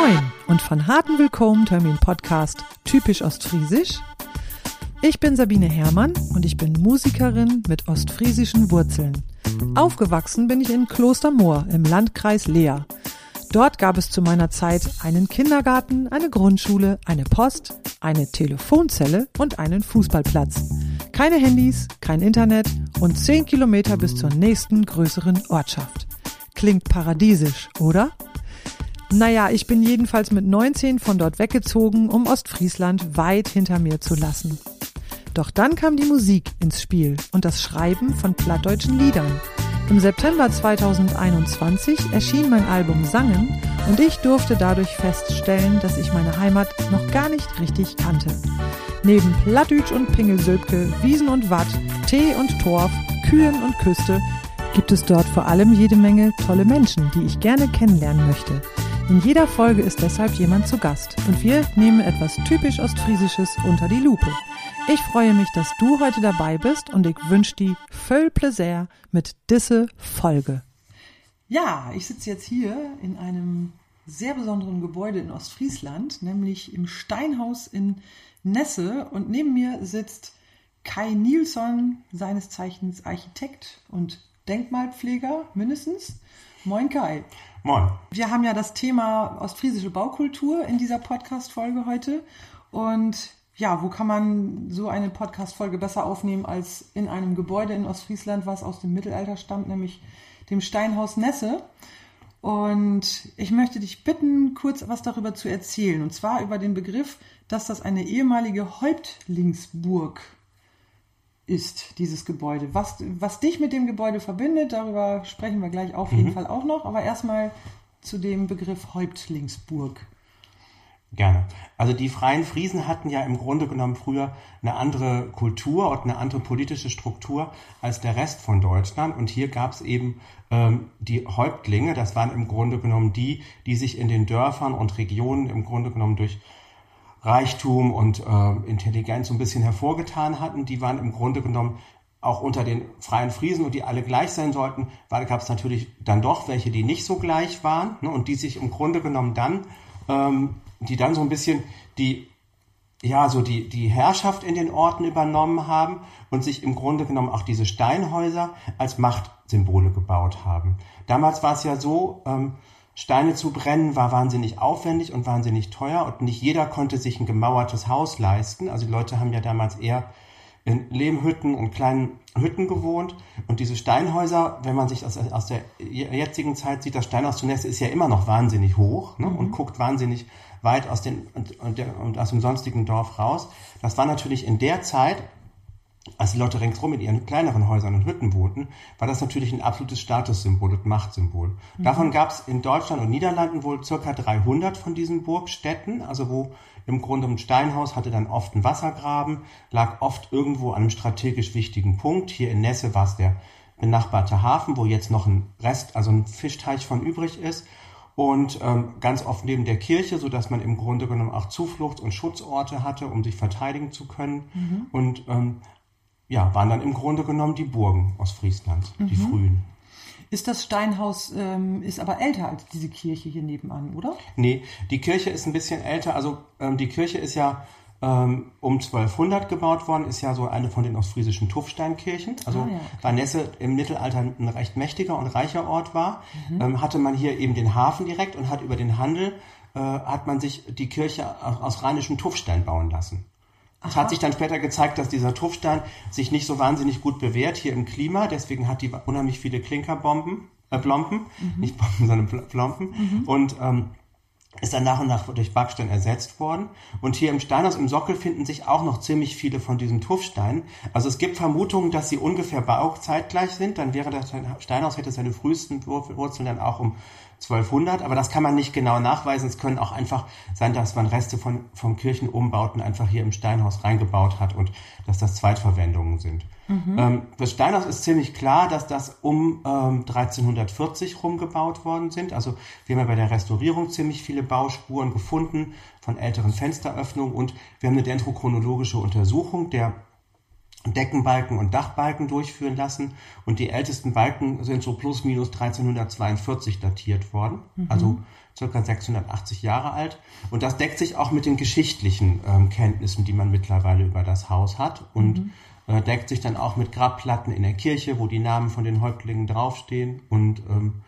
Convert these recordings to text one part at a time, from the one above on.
Moin und von harten Willkommen meinem Podcast Typisch Ostfriesisch. Ich bin Sabine Herrmann und ich bin Musikerin mit ostfriesischen Wurzeln. Aufgewachsen bin ich in Klostermoor im Landkreis Leer. Dort gab es zu meiner Zeit einen Kindergarten, eine Grundschule, eine Post, eine Telefonzelle und einen Fußballplatz. Keine Handys, kein Internet und 10 Kilometer bis zur nächsten größeren Ortschaft. Klingt paradiesisch, oder? Naja, ich bin jedenfalls mit 19 von dort weggezogen, um Ostfriesland weit hinter mir zu lassen. Doch dann kam die Musik ins Spiel und das Schreiben von plattdeutschen Liedern. Im September 2021 erschien mein Album Sangen und ich durfte dadurch feststellen, dass ich meine Heimat noch gar nicht richtig kannte. Neben Plattdütsch und Pingelsöbke, Wiesen und Watt, Tee und Torf, Kühen und Küste gibt es dort vor allem jede Menge tolle Menschen, die ich gerne kennenlernen möchte. In jeder Folge ist deshalb jemand zu Gast und wir nehmen etwas typisch Ostfriesisches unter die Lupe. Ich freue mich, dass du heute dabei bist und ich wünsche dir viel Plaisir mit diese Folge. Ja, ich sitze jetzt hier in einem sehr besonderen Gebäude in Ostfriesland, nämlich im Steinhaus in Nesse und neben mir sitzt Kai Nilsson, seines Zeichens Architekt und Denkmalpfleger mindestens. Moin Kai. Moin. Wir haben ja das Thema ostfriesische Baukultur in dieser Podcast-Folge heute und ja, wo kann man so eine Podcast-Folge besser aufnehmen als in einem Gebäude in Ostfriesland, was aus dem Mittelalter stammt, nämlich dem Steinhaus Nesse. Und ich möchte dich bitten, kurz was darüber zu erzählen. Und zwar über den Begriff, dass das eine ehemalige Häuptlingsburg ist, dieses Gebäude. Was, was dich mit dem Gebäude verbindet, darüber sprechen wir gleich auf jeden mhm. Fall auch noch. Aber erstmal zu dem Begriff Häuptlingsburg. Gerne. Also die Freien Friesen hatten ja im Grunde genommen früher eine andere Kultur und eine andere politische Struktur als der Rest von Deutschland. Und hier gab es eben ähm, die Häuptlinge, das waren im Grunde genommen die, die sich in den Dörfern und Regionen im Grunde genommen durch Reichtum und äh, Intelligenz so ein bisschen hervorgetan hatten. Die waren im Grunde genommen auch unter den freien Friesen und die alle gleich sein sollten, weil gab es natürlich dann doch welche, die nicht so gleich waren ne, und die sich im Grunde genommen dann ähm, die dann so ein bisschen die, ja, so die, die Herrschaft in den Orten übernommen haben und sich im Grunde genommen auch diese Steinhäuser als Machtsymbole gebaut haben. Damals war es ja so, ähm, Steine zu brennen war wahnsinnig aufwendig und wahnsinnig teuer und nicht jeder konnte sich ein gemauertes Haus leisten. Also die Leute haben ja damals eher in Lehmhütten und kleinen Hütten gewohnt. Und diese Steinhäuser, wenn man sich aus, aus der jetzigen Zeit sieht, das Steinhaus zunächst ist ja immer noch wahnsinnig hoch ne, mhm. und guckt wahnsinnig weit aus, den, und, und, und aus dem sonstigen Dorf raus. Das war natürlich in der Zeit, als die Leute ringsrum in ihren kleineren Häusern und Hütten wohnten, war das natürlich ein absolutes Statussymbol und Machtsymbol. Mhm. Davon gab es in Deutschland und Niederlanden wohl circa 300 von diesen Burgstädten, also wo im Grunde ein Steinhaus hatte dann oft einen Wassergraben, lag oft irgendwo an einem strategisch wichtigen Punkt. Hier in Nesse war es der benachbarte Hafen, wo jetzt noch ein Rest, also ein Fischteich von übrig ist und ähm, ganz oft neben der Kirche, so dass man im Grunde genommen auch Zufluchts- und Schutzorte hatte, um sich verteidigen zu können. Mhm. Und ähm, ja, waren dann im Grunde genommen die Burgen aus Friesland, mhm. die frühen. Ist das Steinhaus, ähm, ist aber älter als diese Kirche hier nebenan, oder? Nee, die Kirche ist ein bisschen älter. Also ähm, die Kirche ist ja ähm, um 1200 gebaut worden, ist ja so eine von den ostfriesischen Tuffsteinkirchen. Also ah, ja, weil Nesse im Mittelalter ein recht mächtiger und reicher Ort war, mhm. ähm, hatte man hier eben den Hafen direkt und hat über den Handel äh, hat man sich die Kirche aus, aus rheinischem Tuffstein bauen lassen. Es hat sich dann später gezeigt, dass dieser Tuffstein sich nicht so wahnsinnig gut bewährt hier im Klima. Deswegen hat die unheimlich viele Klinkerbomben, äh, Plompen, mhm. nicht Bomben, sondern Plompen. Mhm. Und ähm, ist dann nach und nach durch Backstein ersetzt worden. Und hier im Steinhaus im Sockel finden sich auch noch ziemlich viele von diesen Tuffsteinen. Also es gibt Vermutungen, dass sie ungefähr bauzeitgleich sind. Dann wäre das Steinhaus hätte seine frühesten Wurzeln dann auch um 1200, aber das kann man nicht genau nachweisen. Es können auch einfach sein, dass man Reste von, von Kirchenumbauten einfach hier im Steinhaus reingebaut hat und dass das Zweitverwendungen sind. Mhm. Ähm, das Steinhaus ist ziemlich klar, dass das um ähm, 1340 rumgebaut worden sind. Also wir haben ja bei der Restaurierung ziemlich viele Bauspuren gefunden von älteren Fensteröffnungen und wir haben eine dendrochronologische Untersuchung der Deckenbalken und Dachbalken durchführen lassen. Und die ältesten Balken sind so plus minus 1342 datiert worden, mhm. also circa 680 Jahre alt. Und das deckt sich auch mit den geschichtlichen ähm, Kenntnissen, die man mittlerweile über das Haus hat. Und mhm. äh, deckt sich dann auch mit Grabplatten in der Kirche, wo die Namen von den Häuptlingen draufstehen. Und ähm,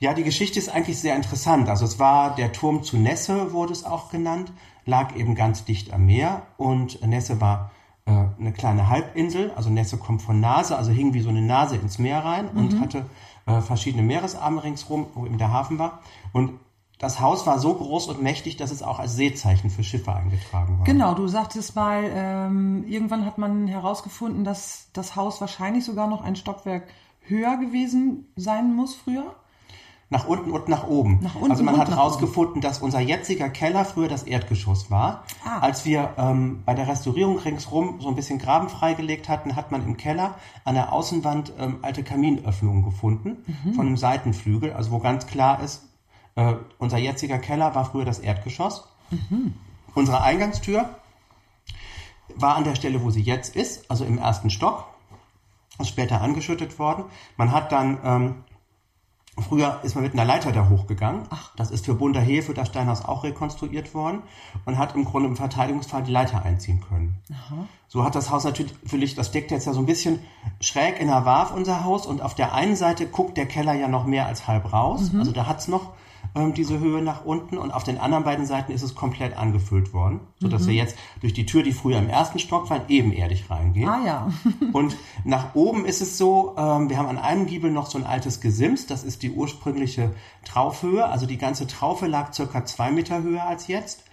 ja, die Geschichte ist eigentlich sehr interessant. Also es war der Turm zu Nesse, wurde es auch genannt, lag eben ganz dicht am Meer. Und Nesse war äh, eine kleine Halbinsel, also Nesse kommt von Nase, also hing wie so eine Nase ins Meer rein und mhm. hatte äh, verschiedene Meeresarme ringsrum, wo eben der Hafen war. Und das Haus war so groß und mächtig, dass es auch als Seezeichen für Schiffe eingetragen war. Genau, du sagtest mal, ähm, irgendwann hat man herausgefunden, dass das Haus wahrscheinlich sogar noch ein Stockwerk höher gewesen sein muss früher nach unten und nach oben. Nach unten also man hat herausgefunden, dass unser jetziger Keller früher das Erdgeschoss war. Ah. Als wir ähm, bei der Restaurierung ringsrum so ein bisschen Graben freigelegt hatten, hat man im Keller an der Außenwand ähm, alte Kaminöffnungen gefunden mhm. von einem Seitenflügel, also wo ganz klar ist, äh, unser jetziger Keller war früher das Erdgeschoss. Mhm. Unsere Eingangstür war an der Stelle, wo sie jetzt ist, also im ersten Stock. Ist später angeschüttet worden. Man hat dann ähm, Früher ist man mit einer Leiter da hochgegangen. Ach. Das ist für Bunderhehe, für das Steinhaus auch rekonstruiert worden und hat im Grunde im Verteidigungsfall die Leiter einziehen können. Aha. So hat das Haus natürlich, das deckt jetzt ja so ein bisschen schräg in der Warf, unser Haus, und auf der einen Seite guckt der Keller ja noch mehr als halb raus. Mhm. Also da hat's noch ähm, diese Höhe nach unten und auf den anderen beiden Seiten ist es komplett angefüllt worden, sodass mhm. wir jetzt durch die Tür, die früher im ersten Stock war, ebenerdig reingehen. Ah ja. und nach oben ist es so, ähm, wir haben an einem Giebel noch so ein altes Gesims, das ist die ursprüngliche Traufhöhe, also die ganze Traufe lag circa zwei Meter höher als jetzt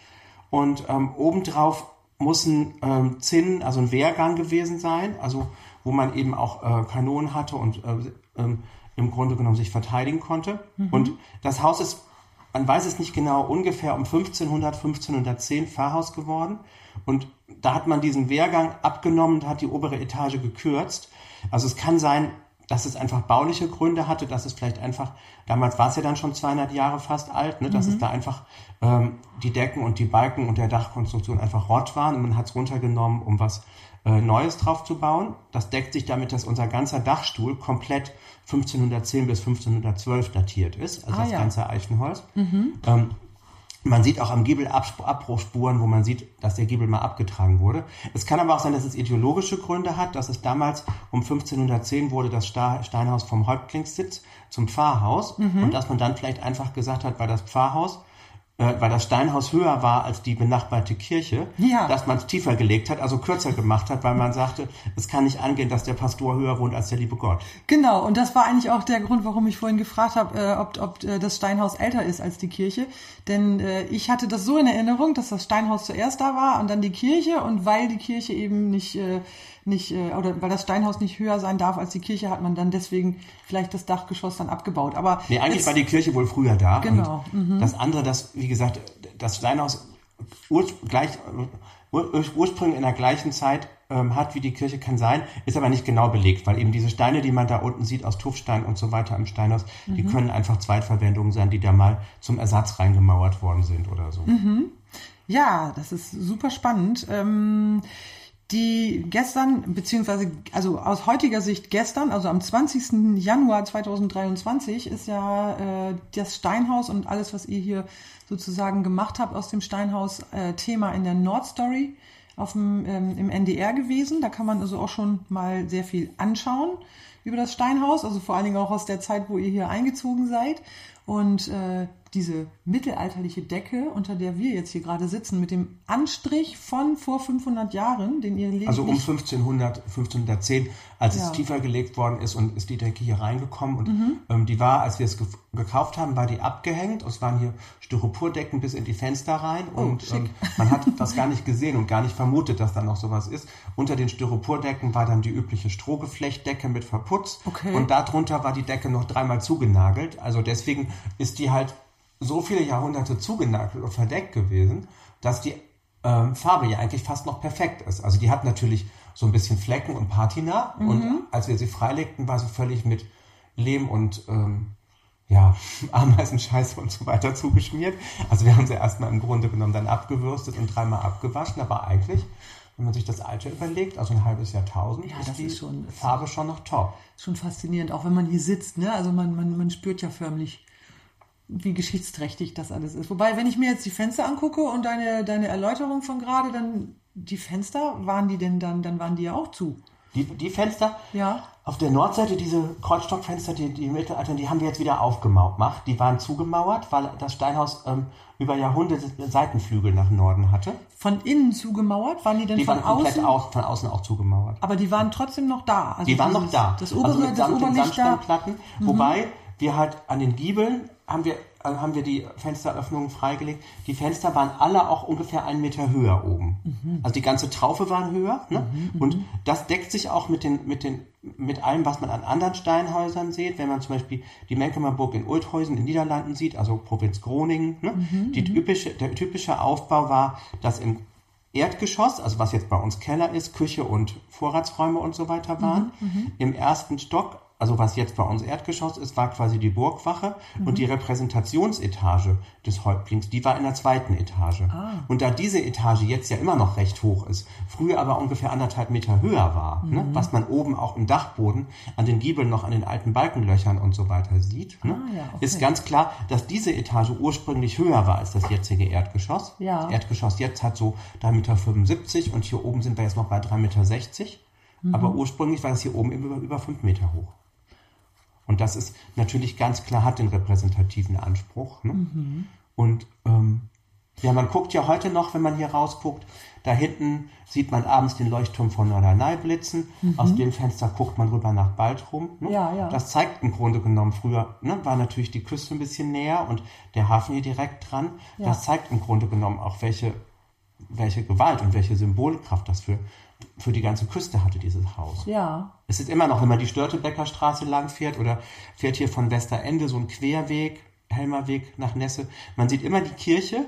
und ähm, obendrauf muss ein ähm, Zinn, also ein Wehrgang gewesen sein, also wo man eben auch äh, Kanonen hatte und äh, ähm, im Grunde genommen sich verteidigen konnte. Mhm. Und das Haus ist, man weiß es nicht genau, ungefähr um 1500, 1510 Pfarrhaus geworden. Und da hat man diesen Wehrgang abgenommen und hat die obere Etage gekürzt. Also es kann sein, dass es einfach bauliche Gründe hatte, dass es vielleicht einfach, damals war es ja dann schon 200 Jahre fast alt, ne, dass mhm. es da einfach ähm, die Decken und die Balken und der Dachkonstruktion einfach Rott waren und man hat es runtergenommen, um was äh, Neues drauf zu bauen. Das deckt sich damit, dass unser ganzer Dachstuhl komplett 1510 bis 1512 datiert ist, also ah, das ja. ganze Eichenholz. Mhm. Ähm, man sieht auch am Giebel Abbruchspuren, wo man sieht, dass der Giebel mal abgetragen wurde. Es kann aber auch sein, dass es ideologische Gründe hat, dass es damals um 1510 wurde das Steinhaus vom Häuptlingssitz zum Pfarrhaus mhm. und dass man dann vielleicht einfach gesagt hat, weil das Pfarrhaus äh, weil das Steinhaus höher war als die benachbarte Kirche, ja. dass man es tiefer gelegt hat, also kürzer gemacht hat, weil man sagte, es kann nicht angehen, dass der Pastor höher wohnt als der liebe Gott. Genau, und das war eigentlich auch der Grund, warum ich vorhin gefragt habe, äh, ob, ob äh, das Steinhaus älter ist als die Kirche. Denn äh, ich hatte das so in Erinnerung, dass das Steinhaus zuerst da war und dann die Kirche und weil die Kirche eben nicht äh, nicht, äh, oder weil das Steinhaus nicht höher sein darf als die Kirche, hat man dann deswegen vielleicht das Dachgeschoss dann abgebaut. Aber nee, eigentlich war die Kirche wohl früher da. Genau. Mhm. Das andere, das, wie gesagt, das Steinhaus ur, gleich, ur, ursprünglich in der gleichen Zeit ähm, hat wie die Kirche kann sein, ist aber nicht genau belegt, weil eben diese Steine, die man da unten sieht aus Tuffstein und so weiter im Steinhaus, mhm. die können einfach Zweitverwendungen sein, die da mal zum Ersatz reingemauert worden sind oder so. Mhm. Ja, das ist super spannend. Ähm, die gestern, beziehungsweise, also aus heutiger Sicht gestern, also am 20. Januar 2023 ist ja äh, das Steinhaus und alles, was ihr hier sozusagen gemacht habt aus dem Steinhaus, äh, Thema in der Nordstory auf dem, ähm, im NDR gewesen. Da kann man also auch schon mal sehr viel anschauen über das Steinhaus, also vor allen Dingen auch aus der Zeit, wo ihr hier eingezogen seid. Und äh, diese mittelalterliche Decke, unter der wir jetzt hier gerade sitzen, mit dem Anstrich von vor 500 Jahren, den ihr legt. Also um 1500, 1510, als ja. es tiefer gelegt worden ist und ist die Decke hier reingekommen. Und mhm. ähm, die war, als wir es ge gekauft haben, war die abgehängt. Es waren hier Styropordecken bis in die Fenster rein. Oh, und ähm, man hat das gar nicht gesehen und gar nicht vermutet, dass da noch sowas ist. Unter den Styropordecken war dann die übliche Strohgeflechtdecke mit Verputz. Okay. Und darunter war die Decke noch dreimal zugenagelt. Also deswegen ist die halt so viele Jahrhunderte zugenagelt und verdeckt gewesen, dass die ähm, Farbe ja eigentlich fast noch perfekt ist. Also die hat natürlich so ein bisschen Flecken und Patina mhm. und als wir sie freilegten, war sie völlig mit Lehm und ähm, ja, Ameisenscheiße und so weiter zugeschmiert. Also wir haben sie erstmal im Grunde genommen dann abgewürstet und dreimal abgewaschen, aber eigentlich wenn man sich das Alter überlegt, also ein halbes Jahrtausend, Ja, ist das die ist schon- Farbe schon noch top. Schon faszinierend, auch wenn man hier sitzt, ne? Also man, man, man spürt ja förmlich, wie geschichtsträchtig das alles ist. Wobei, wenn ich mir jetzt die Fenster angucke und deine, deine Erläuterung von gerade, dann die Fenster, waren die denn dann, dann waren die ja auch zu. Die, die Fenster Ja. auf der Nordseite, diese Kreuzstockfenster, die, die Mittelalter, die haben wir jetzt wieder aufgemacht. Die waren zugemauert, weil das Steinhaus ähm, über Jahrhunderte Seitenflügel nach Norden hatte. Von innen zugemauert? Waren die denn Die von waren komplett außen? aus, von außen auch zugemauert. Aber die waren trotzdem noch da. Also Die waren noch da. Das obere, also mit das Samt den Oberlicht da. Mhm. Sandsteinplatten. Wobei wir halt an den Giebeln haben wir, äh, haben wir die Fensteröffnungen freigelegt. Die Fenster waren alle auch ungefähr einen Meter höher oben. Mhm. Also die ganze Traufe waren höher. Ne? Und das deckt sich auch mit, den, mit, den, mit allem, was man an anderen Steinhäusern sieht. Wenn man zum Beispiel die Menkemerburg in Ulthäusen in Niederlanden sieht, also Provinz Groningen. Ne? Mhm, Die typische, der typische Aufbau war, dass im Erdgeschoss, also was jetzt bei uns Keller ist, Küche und Vorratsräume und so weiter waren. Im ersten Stock, also was jetzt bei uns Erdgeschoss ist, war quasi die Burgwache und die Repräsentationsetage des Häuptlings, die war in der zweiten Etage. Und da diese Etage jetzt ja immer noch recht hoch ist, früher aber ungefähr anderthalb Meter höher war, ne, was man oben auch im Dachboden an den Giebeln noch an den alten Balkenlöchern und so weiter sieht, ne, Ah, ja, okay. ist ganz klar, dass diese Etage ursprünglich höher war als das jetzige Erdgeschoss. Ja. Das Erdgeschoss jetzt hat so 3,75 Meter und hier oben sind wir jetzt noch bei 3,60 Meter. Aber ursprünglich war das hier oben über, über 5 Meter hoch. Und das ist natürlich ganz klar, hat den repräsentativen Anspruch. Ne? Und ähm, ja, man guckt ja heute noch, wenn man hier rausguckt, da hinten sieht man abends den Leuchtturm von Norderney blitzen. Aus dem Fenster guckt man rüber nach Baltrum. Ne? Ja, ja. Das zeigt im Grunde genommen früher, ne, war natürlich die Küste ein bisschen näher und der Hafen hier direkt dran. Ja. Das zeigt im Grunde genommen auch, welche, welche Gewalt und welche Symbolkraft das für, für die ganze Küste hatte, dieses Haus. Ja. Es ist immer noch, wenn man die Störtebecker Straße lang fährt oder fährt hier von Westerende so ein Querweg, Helmerweg nach Nesse. Man sieht immer die Kirche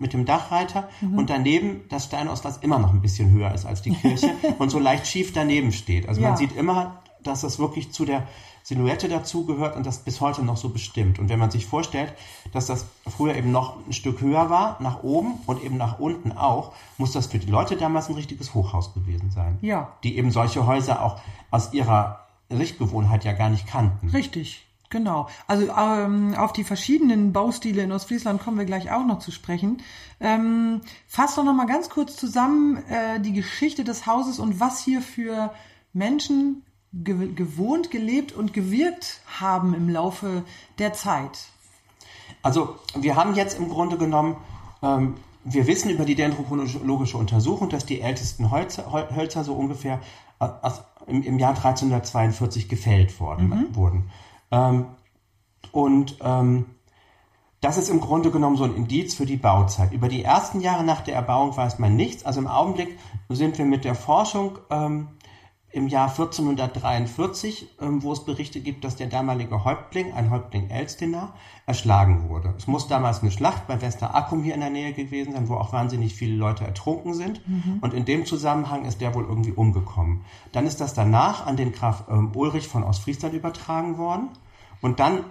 mit dem Dachreiter und daneben das Steinhaus, was immer noch ein bisschen höher ist als die Kirche und so leicht schief daneben steht. Also Ja. man sieht immer, dass das wirklich zu der Silhouette dazugehört und das bis heute noch so bestimmt. Und wenn man sich vorstellt, dass das früher eben noch ein Stück höher war, nach oben und eben nach unten auch, muss das für die Leute damals ein richtiges Hochhaus gewesen sein. Ja. Die eben solche Häuser auch aus ihrer Sichtgewohnheit ja gar nicht kannten. Richtig, genau. Also ähm, auf die verschiedenen Baustile in Ostfriesland kommen wir gleich auch noch zu sprechen. Ähm, fass doch noch mal ganz kurz zusammen äh, die Geschichte des Hauses und was hier für Menschen ge gewohnt, gelebt und gewirkt haben im Laufe der Zeit. Also wir haben jetzt im Grunde genommen, ähm, wir wissen über die dendrochronologische Untersuchung, dass die ältesten Hölzer, Hölzer so ungefähr äh, aus, im, im Jahr 1342 gefällt worden, wurden. Ähm, und ähm, das ist im Grunde genommen so ein Indiz für die Bauzeit. Über die ersten Jahre nach der Erbauung weiß man nichts. Also im Augenblick sind wir mit der Forschung ähm, im Jahr 1443, ähm, wo es Berichte gibt, dass der damalige Häuptling, ein Häuptling Elstener, erschlagen wurde. Es muss damals eine Schlacht bei Westerackum hier in der Nähe gewesen sein, wo auch wahnsinnig viele Leute ertrunken sind. Und in dem Zusammenhang ist der wohl irgendwie umgekommen. Dann ist das danach an den Graf ähm, Ulrich von Ostfriesland übertragen worden. Und dann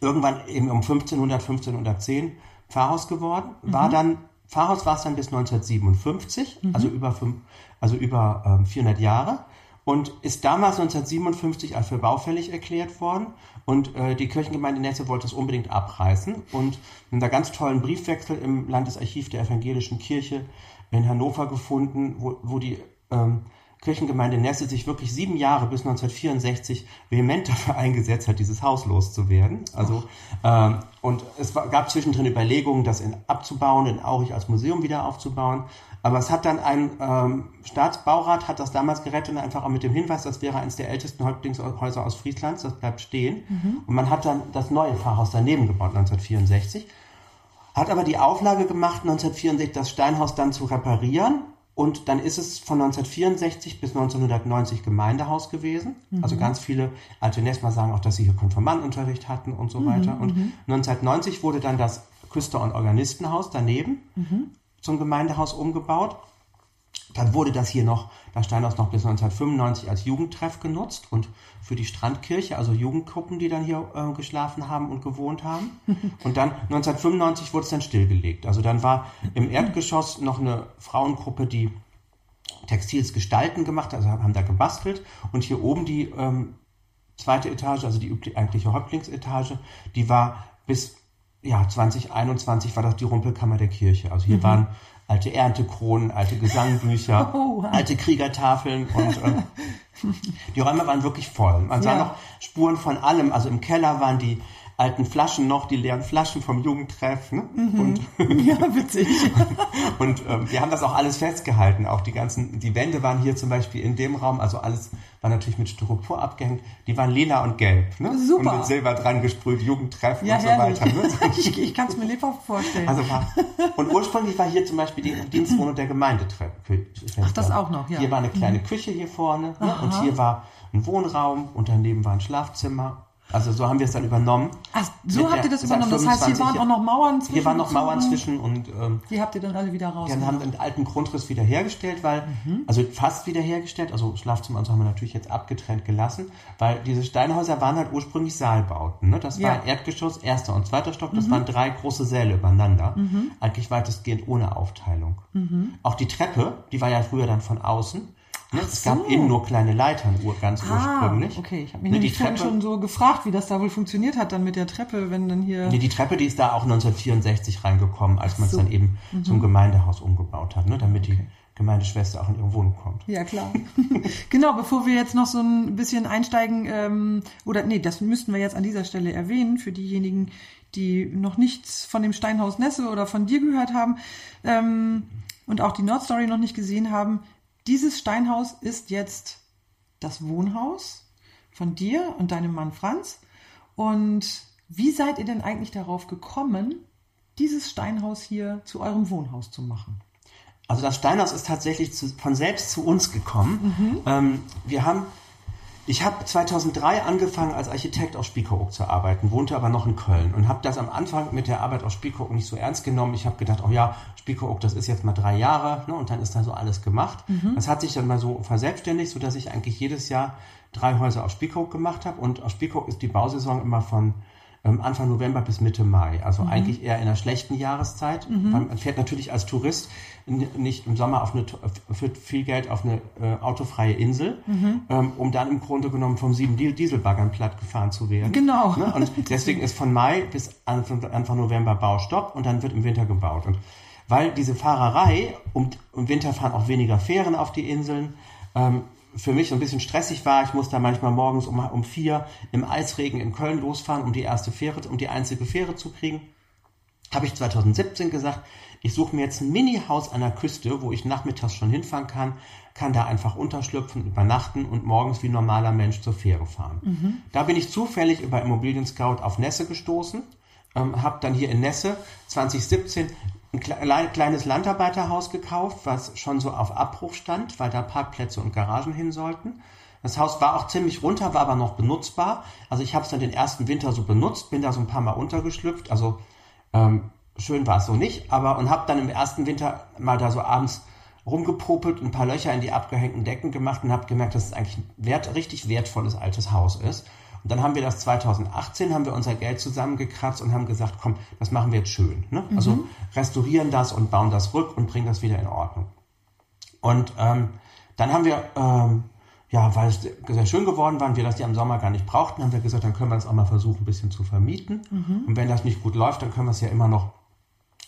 irgendwann eben um 1500, 1510 Pfarrhaus geworden, war dann, Pfarrhaus war es dann bis 1957, also über, fünf, also über ähm, 400 Jahre und ist damals 1957 als für baufällig erklärt worden und äh, die Kirchengemeinde Nesse wollte es unbedingt abreißen und in einer ganz tollen Briefwechsel im Landesarchiv der evangelischen Kirche in Hannover gefunden, wo, wo die ähm, Kirchengemeinde Nesse sich wirklich sieben Jahre bis 1964 vehement dafür eingesetzt hat, dieses Haus loszuwerden. Also ähm, es war, gab zwischendrin Überlegungen, das in, abzubauen, in Aurich als Museum wieder aufzubauen. Aber es hat dann ein ähm, Staatsbaurat hat das damals gerettet und einfach auch mit dem Hinweis, das wäre eines der ältesten Häuptlingshäuser aus Frieslands, das bleibt stehen. Und man hat dann das neue Pfarrhaus daneben gebaut 1964 hat aber die Auflage gemacht, 1964 das Steinhaus dann zu reparieren. Und dann ist es von 1964 bis 1990 Gemeindehaus gewesen. Also ganz viele alte Nesmer sagen auch, dass sie hier Konfirmandenunterricht hatten und so weiter. Und 1990 wurde dann das Küster- und Organistenhaus daneben zum Gemeindehaus umgebaut. Dann wurde das hier noch, das Steinhaus noch bis 1995 als Jugendtreff genutzt und für die Strandkirche, also Jugendgruppen, die dann hier äh, geschlafen haben und gewohnt haben. Und dann 1995 wurde es dann stillgelegt. Also dann war im Erdgeschoss noch eine Frauengruppe, die Textils gestalten gemacht, also haben da gebastelt. Und hier oben die ähm, zweite Etage, also die eigentliche Häuptlingsetage, die war bis ja, 2021 war das die Rumpelkammer der Kirche. Also hier mhm. waren alte Erntekronen, alte Gesangbücher, oh, alte Kriegertafeln und äh, die Räume waren wirklich voll. Man sah ja. noch Spuren von allem. Also im Keller waren die alten Flaschen noch, die leeren Flaschen vom Jugendtreff. Ne? Mhm. Und, ja, witzig. und ähm, wir haben das auch alles festgehalten. Auch die ganzen, die Wände waren hier zum Beispiel in dem Raum, also alles war natürlich mit Styropor abgehängt. Die waren lila und gelb. Ne? Super. Und mit Silber dran gesprüht, Jugendtreff ja, und so herrlich. weiter. Ne? ich ich kann es mir lebhaft vorstellen. Also war, und ursprünglich war hier zum Beispiel die Dienstwohnung der Gemeindetreff. Ach, das auch noch, ja. Hier war eine kleine mhm. Küche hier vorne ne? und hier war ein Wohnraum und daneben war ein Schlafzimmer also so haben wir es dann übernommen. Ach, so habt ihr das übernommen. Das heißt, hier waren auch noch Mauern zwischen. Hier waren noch Mauern zwischen und ähm, die habt ihr dann alle wieder raus. Wir haben den alten Grundriss wiederhergestellt, weil mhm. also fast wiederhergestellt. Also Schlafzimmer und so haben wir natürlich jetzt abgetrennt gelassen, weil diese Steinhäuser waren halt ursprünglich Saalbauten. Ne? Das ja. war Erdgeschoss, erster und zweiter Stock. Das mhm. waren drei große Säle übereinander, mhm. eigentlich weitestgehend ohne Aufteilung. Mhm. Auch die Treppe, die war ja früher dann von außen. Ne? Es so. gab eben nur kleine Leitern ganz ah, ursprünglich. Okay, ich habe mich ne, nämlich Treppe, schon so gefragt, wie das da wohl funktioniert hat dann mit der Treppe, wenn dann hier. Nee, die Treppe, die ist da auch 1964 reingekommen, als man es so. dann eben mhm. zum Gemeindehaus umgebaut hat, ne? damit okay. die Gemeindeschwester auch in ihre Wohnung kommt. Ja, klar. genau, bevor wir jetzt noch so ein bisschen einsteigen, ähm, oder nee, das müssten wir jetzt an dieser Stelle erwähnen, für diejenigen, die noch nichts von dem Steinhaus Nesse oder von dir gehört haben ähm, und auch die Nordstory noch nicht gesehen haben. Dieses Steinhaus ist jetzt das Wohnhaus von dir und deinem Mann Franz. Und wie seid ihr denn eigentlich darauf gekommen, dieses Steinhaus hier zu eurem Wohnhaus zu machen? Also das Steinhaus ist tatsächlich zu, von selbst zu uns gekommen. Mhm. Ähm, wir haben ich habe 2003 angefangen als Architekt auf Spiekeroog zu arbeiten, wohnte aber noch in Köln und habe das am Anfang mit der Arbeit auf Spiekeroog nicht so ernst genommen. Ich habe gedacht, oh ja, Spiekeroog, das ist jetzt mal drei Jahre ne, und dann ist da so alles gemacht. Mhm. Das hat sich dann mal so verselbstständigt, so dass ich eigentlich jedes Jahr drei Häuser auf Spiekeroog gemacht habe und auf Spiekeroog ist die Bausaison immer von ähm, Anfang November bis Mitte Mai. Also mhm. eigentlich eher in einer schlechten Jahreszeit. Mhm. Man fährt natürlich als Tourist nicht im Sommer auf eine, für viel Geld auf eine äh, autofreie Insel, mhm. ähm, um dann im Grunde genommen vom sieben Dieselbaggern platt gefahren zu werden. Genau. Ne? Und deswegen ist von Mai bis Anfang, Anfang November Baustopp und dann wird im Winter gebaut. Und weil diese Fahrerei, um, im Winter fahren auch weniger Fähren auf die Inseln, ähm, für mich so ein bisschen stressig war. Ich musste da manchmal morgens um, um vier im Eisregen in Köln losfahren, um die erste Fähre, um die einzige Fähre zu kriegen. Habe ich 2017 gesagt, ich suche mir jetzt ein Mini-Haus an der Küste, wo ich nachmittags schon hinfahren kann, kann da einfach unterschlüpfen, übernachten und morgens wie normaler Mensch zur Fähre fahren. Mhm. Da bin ich zufällig über Immobilien Scout auf Nesse gestoßen, ähm, habe dann hier in Nesse 2017 ein kleines Landarbeiterhaus gekauft, was schon so auf Abbruch stand, weil da Parkplätze und Garagen hin sollten. Das Haus war auch ziemlich runter, war aber noch benutzbar. Also ich habe es dann den ersten Winter so benutzt, bin da so ein paar Mal untergeschlüpft. Also ähm, schön war es so nicht, aber und habe dann im ersten Winter mal da so abends rumgepopelt, ein paar Löcher in die abgehängten Decken gemacht und habe gemerkt, dass es eigentlich ein wert, richtig wertvolles altes Haus ist. Und dann haben wir das 2018, haben wir unser Geld zusammengekratzt und haben gesagt, komm, das machen wir jetzt schön. Ne? Mhm. Also restaurieren das und bauen das rück und bringen das wieder in Ordnung. Und ähm, dann haben wir, ähm, ja, weil es sehr schön geworden war und wir das ja im Sommer gar nicht brauchten, haben wir gesagt, dann können wir es auch mal versuchen, ein bisschen zu vermieten. Mhm. Und wenn das nicht gut läuft, dann können wir es ja immer noch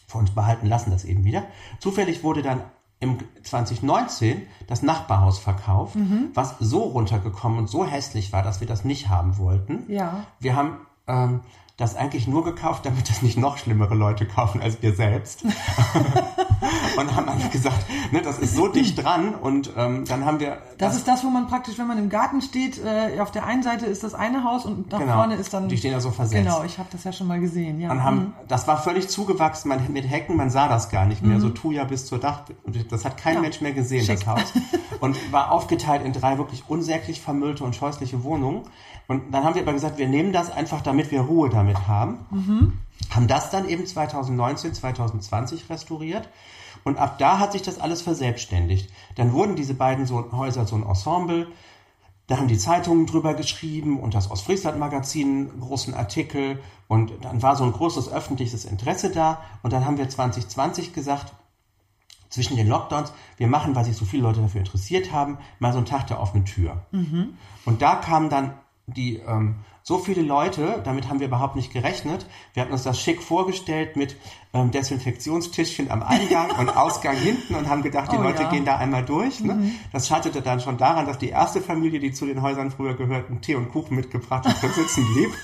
für uns behalten, lassen das eben wieder. Zufällig wurde dann im 2019 das Nachbarhaus verkauft, mhm. was so runtergekommen und so hässlich war, dass wir das nicht haben wollten. Ja. Wir haben ähm, das eigentlich nur gekauft, damit das nicht noch schlimmere Leute kaufen als wir selbst. und haben einfach gesagt, ne, das ist so dicht dran und ähm, dann haben wir. Das, das, ist das, wo man praktisch, wenn man im Garten steht, äh, auf der einen Seite ist das eine Haus und da genau, vorne ist dann. Die stehen ja so versetzt. Genau, ich habe das ja schon mal gesehen. Ja. Und haben, mhm. Das war völlig zugewachsen man, mit Hecken, man sah das gar nicht mehr. Mhm. So Thuja bis zur Dach. Das hat kein ja. Mensch mehr gesehen, Schick. das Haus. Und war aufgeteilt in drei wirklich unsäglich vermüllte und scheußliche Wohnungen. Und dann haben wir aber gesagt, wir nehmen das einfach, damit wir Ruhe damit haben. Mhm. Haben das dann eben 2019, 2020 restauriert. Und ab da hat sich das alles verselbstständigt. Dann wurden diese beiden so Häuser so ein Ensemble. Da haben die Zeitungen drüber geschrieben und das Ostfriesland-Magazin einen großen Artikel. Und dann war so ein großes öffentliches Interesse da. Und dann haben wir 2020 gesagt, zwischen den Lockdowns, wir machen, weil sich so viele Leute dafür interessiert haben, mal so einen Tag der offenen Tür. Und da kamen dann die ähm, so viele Leute, damit haben wir überhaupt nicht gerechnet. Wir hatten uns das schick vorgestellt mit ähm, Desinfektionstischchen am Eingang und Ausgang hinten und haben gedacht, die Oh Leute ja. gehen da einmal durch. Ne? Das scheiterte dann schon daran, dass die erste Familie, die zu den Häusern früher gehörten, Tee und Kuchen mitgebracht und drin sitzen blieb.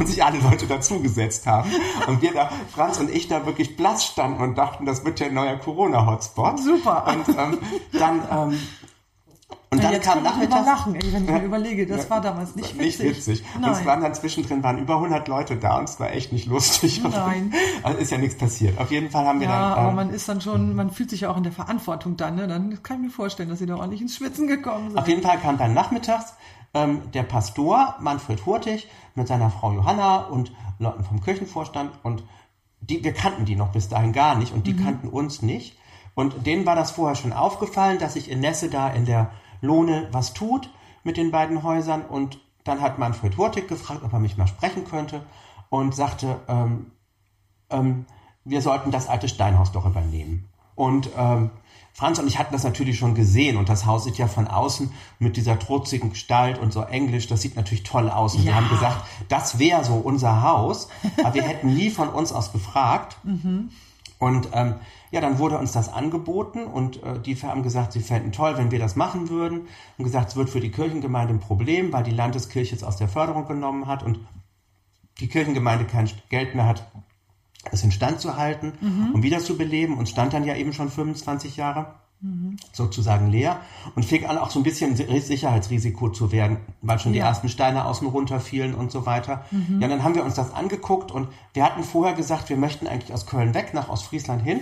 Und sich alle Leute dazugesetzt haben. Und wir da, Franz und ich da wirklich blass standen und dachten, das wird ja ein neuer Corona-Hotspot. Super. Und ähm, dann, ähm, und dann Jetzt kam kann ich nachmittags... lachen, ey, wenn ich mir überlege, das Ja, war damals nicht Nicht witzig. witzig. Und es Nein. waren dann zwischendrin waren über 100 Leute da und es war echt nicht lustig. Nein. Also ist ja nichts passiert. Auf jeden Fall haben wir Ja, dann... aber ähm, man ist dann schon, man fühlt sich ja auch in der Verantwortung dann, ne? Dann kann ich mir vorstellen, dass sie da ordentlich ins Schwitzen gekommen sind. Auf jeden Fall kam dann nachmittags ähm, der Pastor Manfred Hurtig mit seiner Frau Johanna und Leuten vom Kirchenvorstand und die, wir kannten die noch bis dahin gar nicht und die kannten uns nicht. Und denen war das vorher schon aufgefallen, dass sich in Nesse da in der Lohne was tut mit den beiden Häusern und dann hat Manfred Hurtig gefragt, ob er mich mal sprechen könnte und sagte, ähm, ähm, wir sollten das alte Steinhaus doch übernehmen. Und ähm, Franz und ich hatten das natürlich schon gesehen und das Haus sieht ja von außen mit dieser trutzigen Gestalt und so englisch, das sieht natürlich toll aus. Und wir Ja. haben gesagt, das wäre so unser Haus, aber wir hätten nie von uns aus gefragt. Und ähm, ja, dann wurde uns das angeboten und äh, die haben gesagt, sie fänden toll, wenn wir das machen würden. Und gesagt, es wird für die Kirchengemeinde ein Problem, weil die Landeskirche es aus der Förderung genommen hat und die Kirchengemeinde kein Geld mehr hat, es instand zu halten und wieder zu beleben und stand dann ja eben schon 25 Jahre sozusagen leer und fing an auch so ein bisschen Sicherheitsrisiko zu werden, weil schon die Ja. ersten Steine außen runterfielen und so weiter. Ja, dann haben wir uns das angeguckt und wir hatten vorher gesagt, wir möchten eigentlich aus Köln weg, nach Ostfriesland hin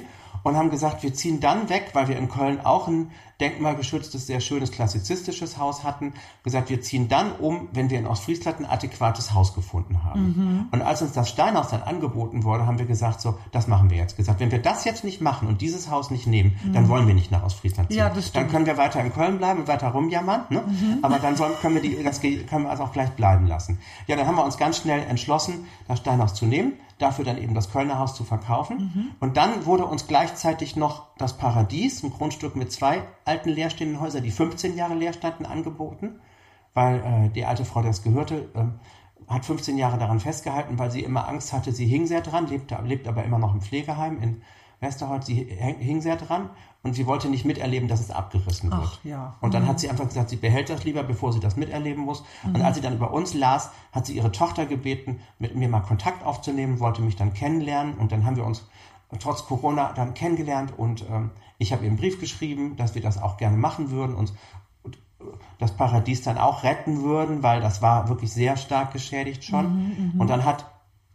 und haben gesagt, wir ziehen dann weg, weil wir in Köln auch ein denkmalgeschütztes, sehr schönes klassizistisches Haus hatten, gesagt, wir ziehen dann um, wenn wir in Ostfriesland ein adäquates Haus gefunden haben. Und als uns das Steinhaus dann angeboten wurde, haben wir gesagt, so, das machen wir jetzt. Gesagt, wenn wir das jetzt nicht machen und dieses Haus nicht nehmen, dann wollen wir nicht nach Ostfriesland ziehen. Ja, das dann stimmt. können wir weiter in Köln bleiben und weiter rumjammern, ne? aber dann sollen, können wir die, das können wir also auch gleich bleiben lassen. Ja, dann haben wir uns ganz schnell entschlossen, das Steinhaus zu nehmen, dafür dann eben das Kölner Haus zu verkaufen. Und dann wurde uns gleichzeitig noch das Paradies, ein Grundstück mit zwei alten leerstehenden Häusern, die 15 Jahre leer standen, angeboten, weil äh, die alte Frau, der es gehörte, ähm, hat 15 Jahre daran festgehalten, weil sie immer Angst hatte, sie hing sehr dran, lebte, lebt aber immer noch im Pflegeheim in Westerholz, sie hing sehr dran und sie wollte nicht miterleben, dass es abgerissen wird. Ach, ja. Und dann hat sie einfach gesagt, sie behält das lieber, bevor sie das miterleben muss. Und als sie dann über uns las, hat sie ihre Tochter gebeten, mit mir mal Kontakt aufzunehmen, wollte mich dann kennenlernen und dann haben wir uns trotz Corona dann kennengelernt und ähm, ich habe ihr einen Brief geschrieben, dass wir das auch gerne machen würden und das Paradies dann auch retten würden, weil das war wirklich sehr stark geschädigt schon. und dann hat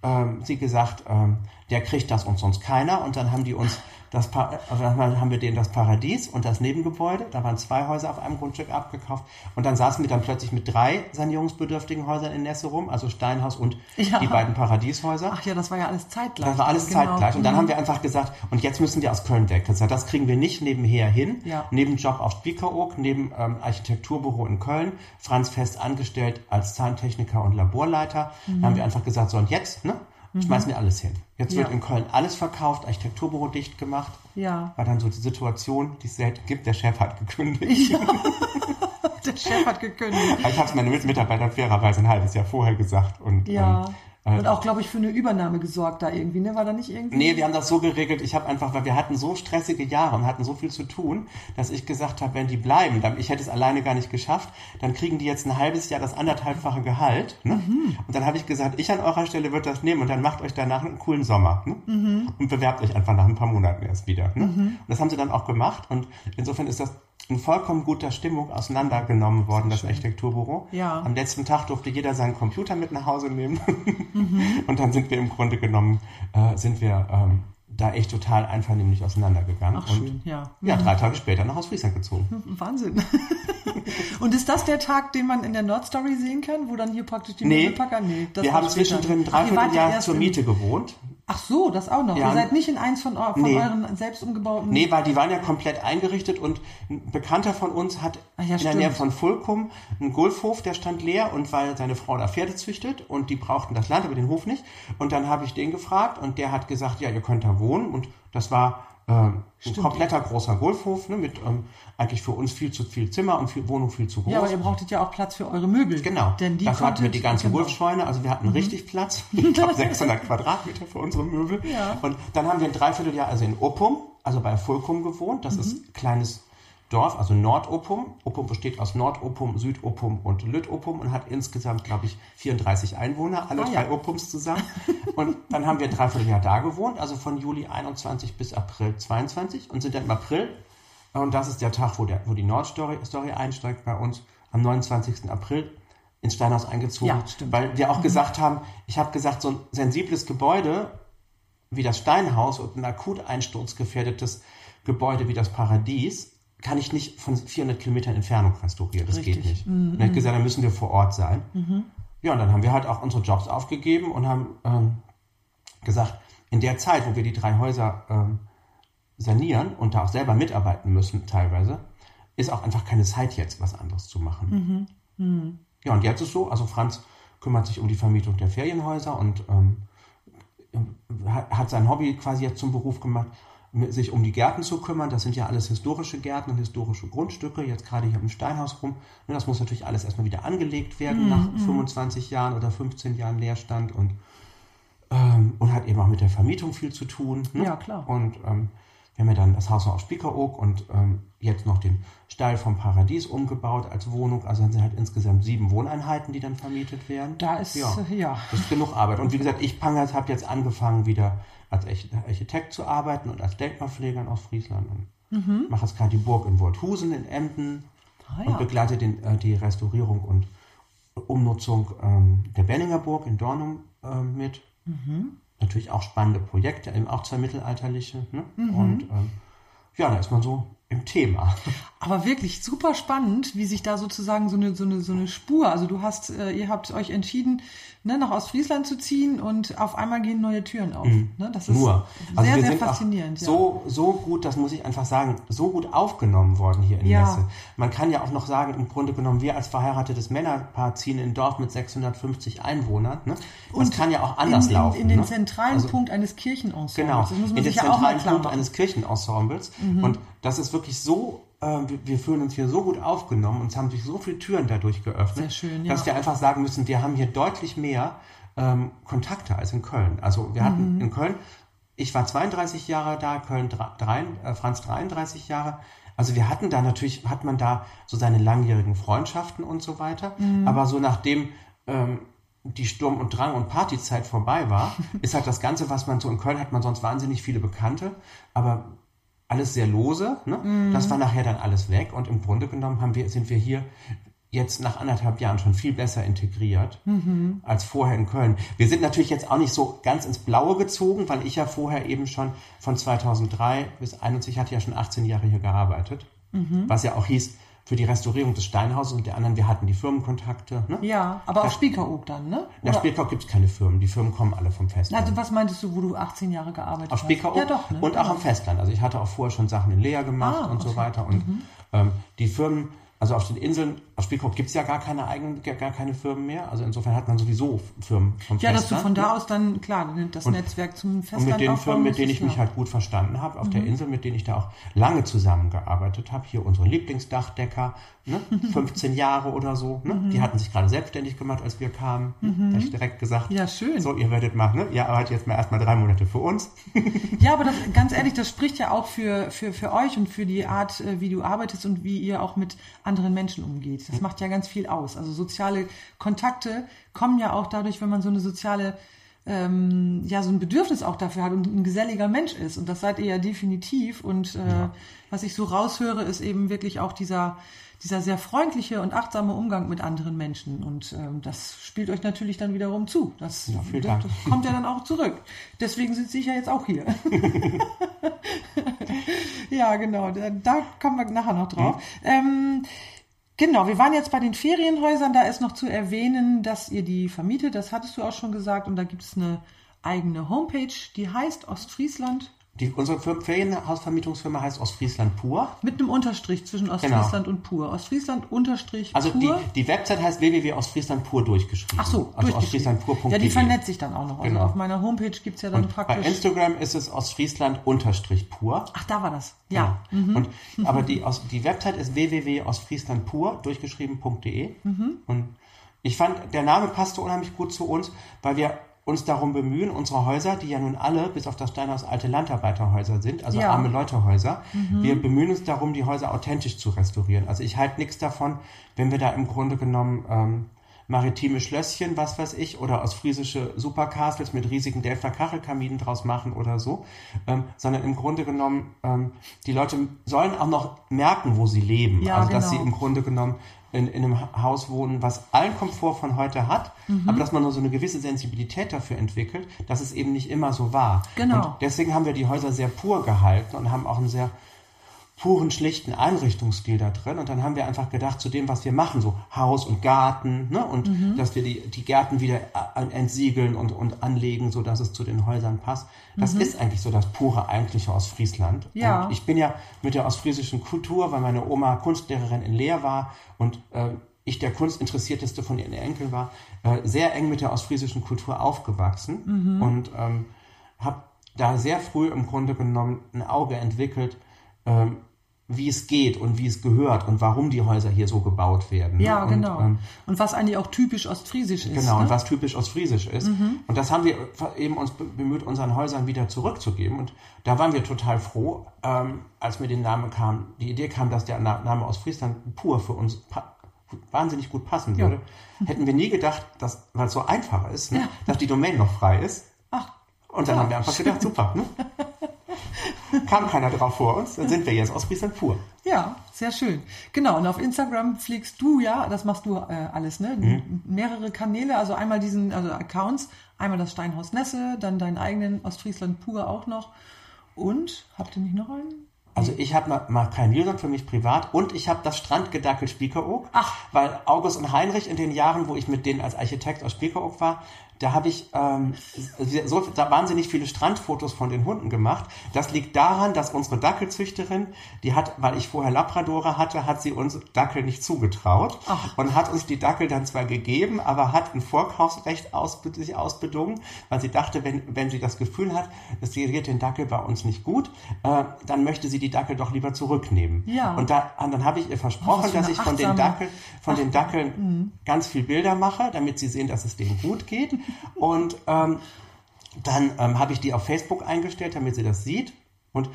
ähm, sie gesagt, ähm, der kriegt das und sonst keiner. Und dann haben die uns das dann haben wir denen das Paradies und das Nebengebäude, da waren zwei Häuser auf einem Grundstück abgekauft. Und dann saßen wir dann plötzlich mit drei sanierungsbedürftigen Häusern in Nesse rum, also Steinhaus und Ja. die beiden Paradieshäuser. Ach ja, das war ja alles zeitgleich. Das war alles Genau. zeitgleich. Und dann haben wir einfach gesagt, und jetzt müssen wir aus Köln weg. Das, kriegen wir nicht nebenher hin. Ja. Neben Job auf Spiekeroog, neben ähm, Architekturbüro in Köln, Franz fest angestellt als Zahntechniker und Laborleiter. Dann haben wir einfach gesagt, so und jetzt, ne? Schmeißen wir alles hin. Jetzt wird Ja. in Köln alles verkauft, Architekturbüro dicht gemacht. Ja. War dann so die Situation, die es selten gibt. Der Chef hat gekündigt. Der Chef hat gekündigt. Ich habe es meinen Mitarbeitern fairerweise ein halbes Jahr vorher gesagt. Und, Ja. ähm, äh, Und auch, glaube ich, für eine Übernahme gesorgt da irgendwie, ne? War da nicht irgendwie? Nee, wir haben das so geregelt. Ich habe einfach, weil wir hatten so stressige Jahre und hatten so viel zu tun, dass ich gesagt habe, wenn die bleiben, dann, ich hätte es alleine gar nicht geschafft, dann kriegen die jetzt ein halbes Jahr das anderthalbfache Gehalt. Ne? Und dann habe ich gesagt, ich an eurer Stelle würde das nehmen und dann macht euch danach einen coolen Sommer. Ne? Und bewerbt euch einfach nach ein paar Monaten erst wieder. Ne? Und das haben sie dann auch gemacht und insofern ist das in vollkommen guter Stimmung auseinandergenommen worden, das Architekturbüro. Ja. Am letzten Tag durfte jeder seinen Computer mit nach Hause nehmen. Und dann sind wir im Grunde genommen, äh, sind wir ähm, da echt total einvernehmlich auseinandergegangen. Ach, und schön, ja. ja, drei Tage später nach Ostfriesland gezogen. Wahnsinn. Und ist das der Tag, den man in der Nordstory sehen kann, wo dann hier praktisch die Nee, Möbelpacker? Nee, wir haben später. zwischendrin ein Ach, ihr wart ja Dreivierteljahr erst zur Miete gewohnt. Ach so, das auch noch. Ja. Ihr seid nicht in eins von, von Nee. euren selbst umgebauten... Nee, weil die waren ja komplett eingerichtet und ein Bekannter von uns hat Ah ja, in der Nähe von Fulkum einen Golfhof, der stand leer und weil seine Frau da Pferde züchtet und die brauchten das Land, aber den Hof nicht. Und dann habe ich den gefragt und der hat gesagt, ja, ihr könnt da wohnen und das war ähm, ein kompletter großer Golfhof, ne, mit ähm, eigentlich für uns viel zu viel Zimmer und viel Wohnung viel zu groß. Ja, aber ihr brauchtet ja auch Platz für eure Möbel. Genau. Denn die Dafür hatten wir die ganze genau. Golfscheune, also wir hatten richtig Platz. Ich glaube 600 Quadratmeter für unsere Möbel. Ja. Und dann haben wir ein Dreivierteljahr also in Oppum, also bei Fulkum gewohnt. Das ist ein kleines Dorf, also Nordoppum. Oppum besteht aus Nordoppum, Südoppum und Lütoppum und hat insgesamt, glaube ich, 34 Einwohner, alle Ah, drei ja. Oppums zusammen. und dann haben wir ein Dreivierteljahr da gewohnt, also von Juli 21 bis April 22 und sind dann im April und das ist der Tag, wo, der, wo die Nordstory Story einsteigt bei uns, am 29. April ins Steinhaus eingezogen. Ja. Weil wir auch gesagt haben, ich habe gesagt, so ein sensibles Gebäude wie das Steinhaus und ein akut einsturzgefährdetes Gebäude wie das Paradies kann ich nicht von 400 Kilometern Entfernung restaurieren. Das geht Richtig. Mhm, nicht. Und er hat gesagt, da müssen wir vor Ort sein. Ja, und dann haben wir halt auch unsere Jobs aufgegeben und haben ähm, gesagt, in der Zeit, wo wir die drei Häuser ähm, sanieren und da auch selber mitarbeiten müssen teilweise, ist auch einfach keine Zeit jetzt, was anderes zu machen. Ja, und jetzt ist so, also Franz kümmert sich um die Vermietung der Ferienhäuser und ähm, hat sein Hobby quasi jetzt zum Beruf gemacht, sich um die Gärten zu kümmern. Das sind ja alles historische Gärten und historische Grundstücke, jetzt gerade hier im Steinhaus rum. Und das muss natürlich alles erstmal wieder angelegt werden nach 25 Jahren oder 15 Jahren Leerstand und, ähm, und hat eben auch mit der Vermietung viel zu tun. Ne? Ja, klar. Und ähm, wir haben ja dann das Haus noch auf Spiekeroog und ähm, jetzt noch den Stall vom Paradies umgebaut als Wohnung. Also dann sind halt insgesamt sieben Wohneinheiten, die dann vermietet werden. Da ist, ja. ja. Das ist genug Arbeit. Und wie gesagt, ich habe jetzt angefangen, wieder als Arch- Architekt zu arbeiten und als Denkmalpfleger in Ostfriesland. Und mache jetzt gerade die Burg in Wolthusen in Emden Ah, und ja. begleite den, äh, die Restaurierung und Umnutzung ähm, der Benninger Burg in Dornum ähm, mit. Natürlich auch spannende Projekte, eben auch zwei mittelalterliche. Ne? Und ähm, ja, da ist man so im Thema. Aber wirklich super spannend, wie sich da sozusagen so eine, so eine, so eine Spur, also du hast, äh, ihr habt euch entschieden, ne, nach Ostfriesland zu ziehen und auf einmal gehen neue Türen auf. Ne? Das ist Mhm. Nur. Also sehr, wir sehr sind faszinierend. Ja. so, so gut, das muss ich einfach sagen, so gut aufgenommen worden hier in Ja. Messe. Man kann ja auch noch sagen, im Grunde genommen, wir als verheiratetes Männerpaar ziehen in ein Dorf mit 650 Einwohnern. Ne? Das kann ja auch anders in, in, laufen. In den ne? zentralen Also- Punkt eines Kirchenensembles. Genau, Das muss man in den ja zentralen Punkt. Mhm. eines Kirchenensembles. Und das ist wirklich so, äh, wir, fühlen uns hier so gut aufgenommen und es haben sich so viele Türen dadurch geöffnet, schön, ja. dass wir einfach sagen müssen, wir haben hier deutlich mehr ähm, Kontakte als in Köln. Also wir Mhm. hatten in Köln, ich war 32 Jahre da, Köln drei, äh, Franz 33 Jahre. Also wir hatten da natürlich, hat man da so seine langjährigen Freundschaften und so weiter. Mhm. Aber so nachdem ähm, die Sturm- und Drang- und Partyzeit vorbei war, ist halt das Ganze, was man so in Köln hat, man sonst wahnsinnig viele Bekannte, aber alles sehr lose. Ne? Mhm. Das war nachher dann alles weg und im Grunde genommen haben wir, sind wir hier jetzt nach anderthalb Jahren schon viel besser integriert Mhm. als vorher in Köln. Wir sind natürlich jetzt auch nicht so ganz ins Blaue gezogen, weil ich ja vorher eben schon von 2003 bis 21, ich hatte ja schon 18 Jahre hier gearbeitet, Mhm. was ja auch hieß, für die Restaurierung des Steinhauses und der anderen, wir hatten die Firmenkontakte. Ne? Ja, aber auf Spiekeroog dann, ne? Nach Oder- Spiekeroog gibt es keine Firmen, die Firmen kommen alle vom Festland. Also was meintest du, wo du 18 Jahre gearbeitet auf hast? Spiekeroog Ja, doch, ne? und auch am Festland. Also ich hatte auch vorher schon Sachen in Lea gemacht Ah, und so okay. weiter. Und ähm, die Firmen, also auf den Inseln, auf Spiekeroog gibt es ja gar keine eigenen, gar keine Firmen mehr. Also insofern hat man sowieso Firmen vom Ja, dass du von da aus dann, klar, das Netzwerk zum Festland Und mit den Firmen, mit denen ich mich halt gut verstanden habe, auf Mhm. der Insel, mit denen ich da auch lange zusammengearbeitet habe. Hier unsere Lieblingsdachdecker, ne? 15 Jahre oder so. Ne? Mhm. Die hatten sich gerade selbstständig gemacht, als wir kamen. Da habe ich direkt gesagt, Ja, schön. so, ihr werdet machen, ne? ihr arbeitet jetzt mal erstmal drei Monate für uns. Ja, aber das, ganz ehrlich, das spricht ja auch für, für, für euch und für die Art, äh, wie du arbeitest und wie ihr auch mit anderen Menschen umgeht. Das macht ja ganz viel aus. Also soziale Kontakte kommen ja auch dadurch, wenn man so eine soziale, ähm, ja, so ein Bedürfnis auch dafür hat und ein geselliger Mensch ist. Und das seid ihr ja definitiv. Und äh, was ich so raushöre, ist eben wirklich auch dieser, dieser sehr freundliche und achtsame Umgang mit anderen Menschen. Und ähm, das spielt euch natürlich dann wiederum zu. Das, Ja, das, das kommt ja dann auch zurück. Deswegen sitze ich ja jetzt auch hier. ja, genau. Da, da kommen wir nachher noch drauf. Ähm, genau, wir waren jetzt bei den Ferienhäusern. Da ist noch zu erwähnen, dass ihr die vermietet. Das hattest du auch schon gesagt. Und da gibt es eine eigene Homepage, die heißt Ostfriesland Die, unsere Fir- Ferienhausvermietungsfirma heißt Ostfriesland Pur. Mit einem Unterstrich zwischen Ostfriesland und Pur. Ostfriesland Unterstrich Also die, Pur. die Website heißt www.ostfrieslandpur durchgeschrieben. Ach so, also durchgeschrieben. ostfrieslandpur.de. Ja, die vernetzt sich dann auch noch. Also Genau. auf meiner Homepage gibt's ja dann Und bei praktisch. Instagram ist es Ostfriesland-pur. Ach, da war das. Ja. Genau. Und, aber die, die Website ist www.ostfrieslandpur durchgeschrieben.de. Mhm. Und ich fand, der Name passte unheimlich gut zu uns, weil wir uns darum bemühen, unsere Häuser, die ja nun alle, bis auf das Steinhaus, alte Landarbeiterhäuser sind, also Ja. Mhm. arme Leute-Häuser, wir bemühen uns darum, die Häuser authentisch zu restaurieren. Also ich halte nichts davon, wenn wir da im Grunde genommen ähm, maritime Schlösschen, was weiß ich, oder ostfriesische Supercastles mit riesigen Delfter Kachelkaminen draus machen oder so, ähm, sondern im Grunde genommen, ähm, die Leute sollen auch noch merken, wo sie leben. Ja, also dass sie genau. im Grunde genommen in, in einem Haus wohnen, was allen Komfort von heute hat, Mhm. aber dass man nur so eine gewisse Sensibilität dafür entwickelt, dass es eben nicht immer so war. Genau. Und deswegen haben wir die Häuser sehr pur gehalten und haben auch einen sehr puren, schlichten Einrichtungsstil da drin. Und dann haben wir einfach gedacht, zu dem, was wir machen, so Haus und Garten, ne? und Mhm. dass wir die, die Gärten wieder a- entsiegeln und, und anlegen, so dass es zu den Häusern passt. Das ist eigentlich so das pure Eigentliche aus Friesland. Mhm. Ja. Und ich bin ja mit der ostfriesischen Kultur, weil meine Oma Kunstlehrerin in Leer war und äh, ich der kunstinteressierteste von ihren Enkeln war, äh, sehr eng mit der ostfriesischen Kultur aufgewachsen Mhm. und ähm, habe da sehr früh im Grunde genommen ein Auge entwickelt, ähm, wie es geht und wie es gehört und warum die Häuser hier so gebaut werden. ne? Ja, und, genau. ähm, und was eigentlich auch typisch ostfriesisch ist. Genau, ne? und was typisch ostfriesisch ist. Und das haben wir eben uns be- bemüht, unseren Häusern wieder zurückzugeben. Und da waren wir total froh, ähm, als mir die Name kam, die Idee kam, dass der Na- Name Ostfriesland pur für uns wahnsinnig gut passen würde. Hätten wir nie gedacht, dass, weil es so einfach ist, ne, Ja. dass die Domain noch frei ist. Und dann haben wir einfach gedacht, super, ne? Kam keiner drauf vor uns, dann sind wir jetzt Ostfriesland pur. Ja, sehr schön. Genau, und auf Instagram pflegst du ja, das machst du äh, alles, ne? Mhm. Mehrere Kanäle, also einmal diesen, also Accounts, einmal das Steinhaus Nesse, dann deinen eigenen Ostfriesland pur auch noch. Und habt ihr nicht noch einen? Also ich habe mal, mal kein Newsletter für mich privat und ich habe das Strandgedackel Spiekeroog, Ach. weil August und Heinrich in den Jahren, wo ich mit denen als Architekt aus Spiekeroog war, da habe ich ähm, so da wahnsinnig viele Strandfotos von den Hunden gemacht. Das liegt daran, dass unsere Dackelzüchterin, die hat, weil ich vorher Labradore hatte, hat sie uns Dackel nicht zugetraut Ach. und hat uns die Dackel dann zwar gegeben, aber hat ein Vorkaufsrecht ausbe sich ausbedungen, weil sie dachte, wenn, wenn sie das Gefühl hat, es reagiert den Dackel bei uns nicht gut, äh, dann möchte sie die Dackel doch lieber zurücknehmen. Ja. Und, da, und dann habe ich ihr Oh, versprochen, für dass ich von den Dackeln, von den Dackeln ganz viel Bilder mache, damit sie sehen, dass es denen gut geht. Und ähm, dann ähm, habe ich die auf Facebook eingestellt, damit sie das sieht. Und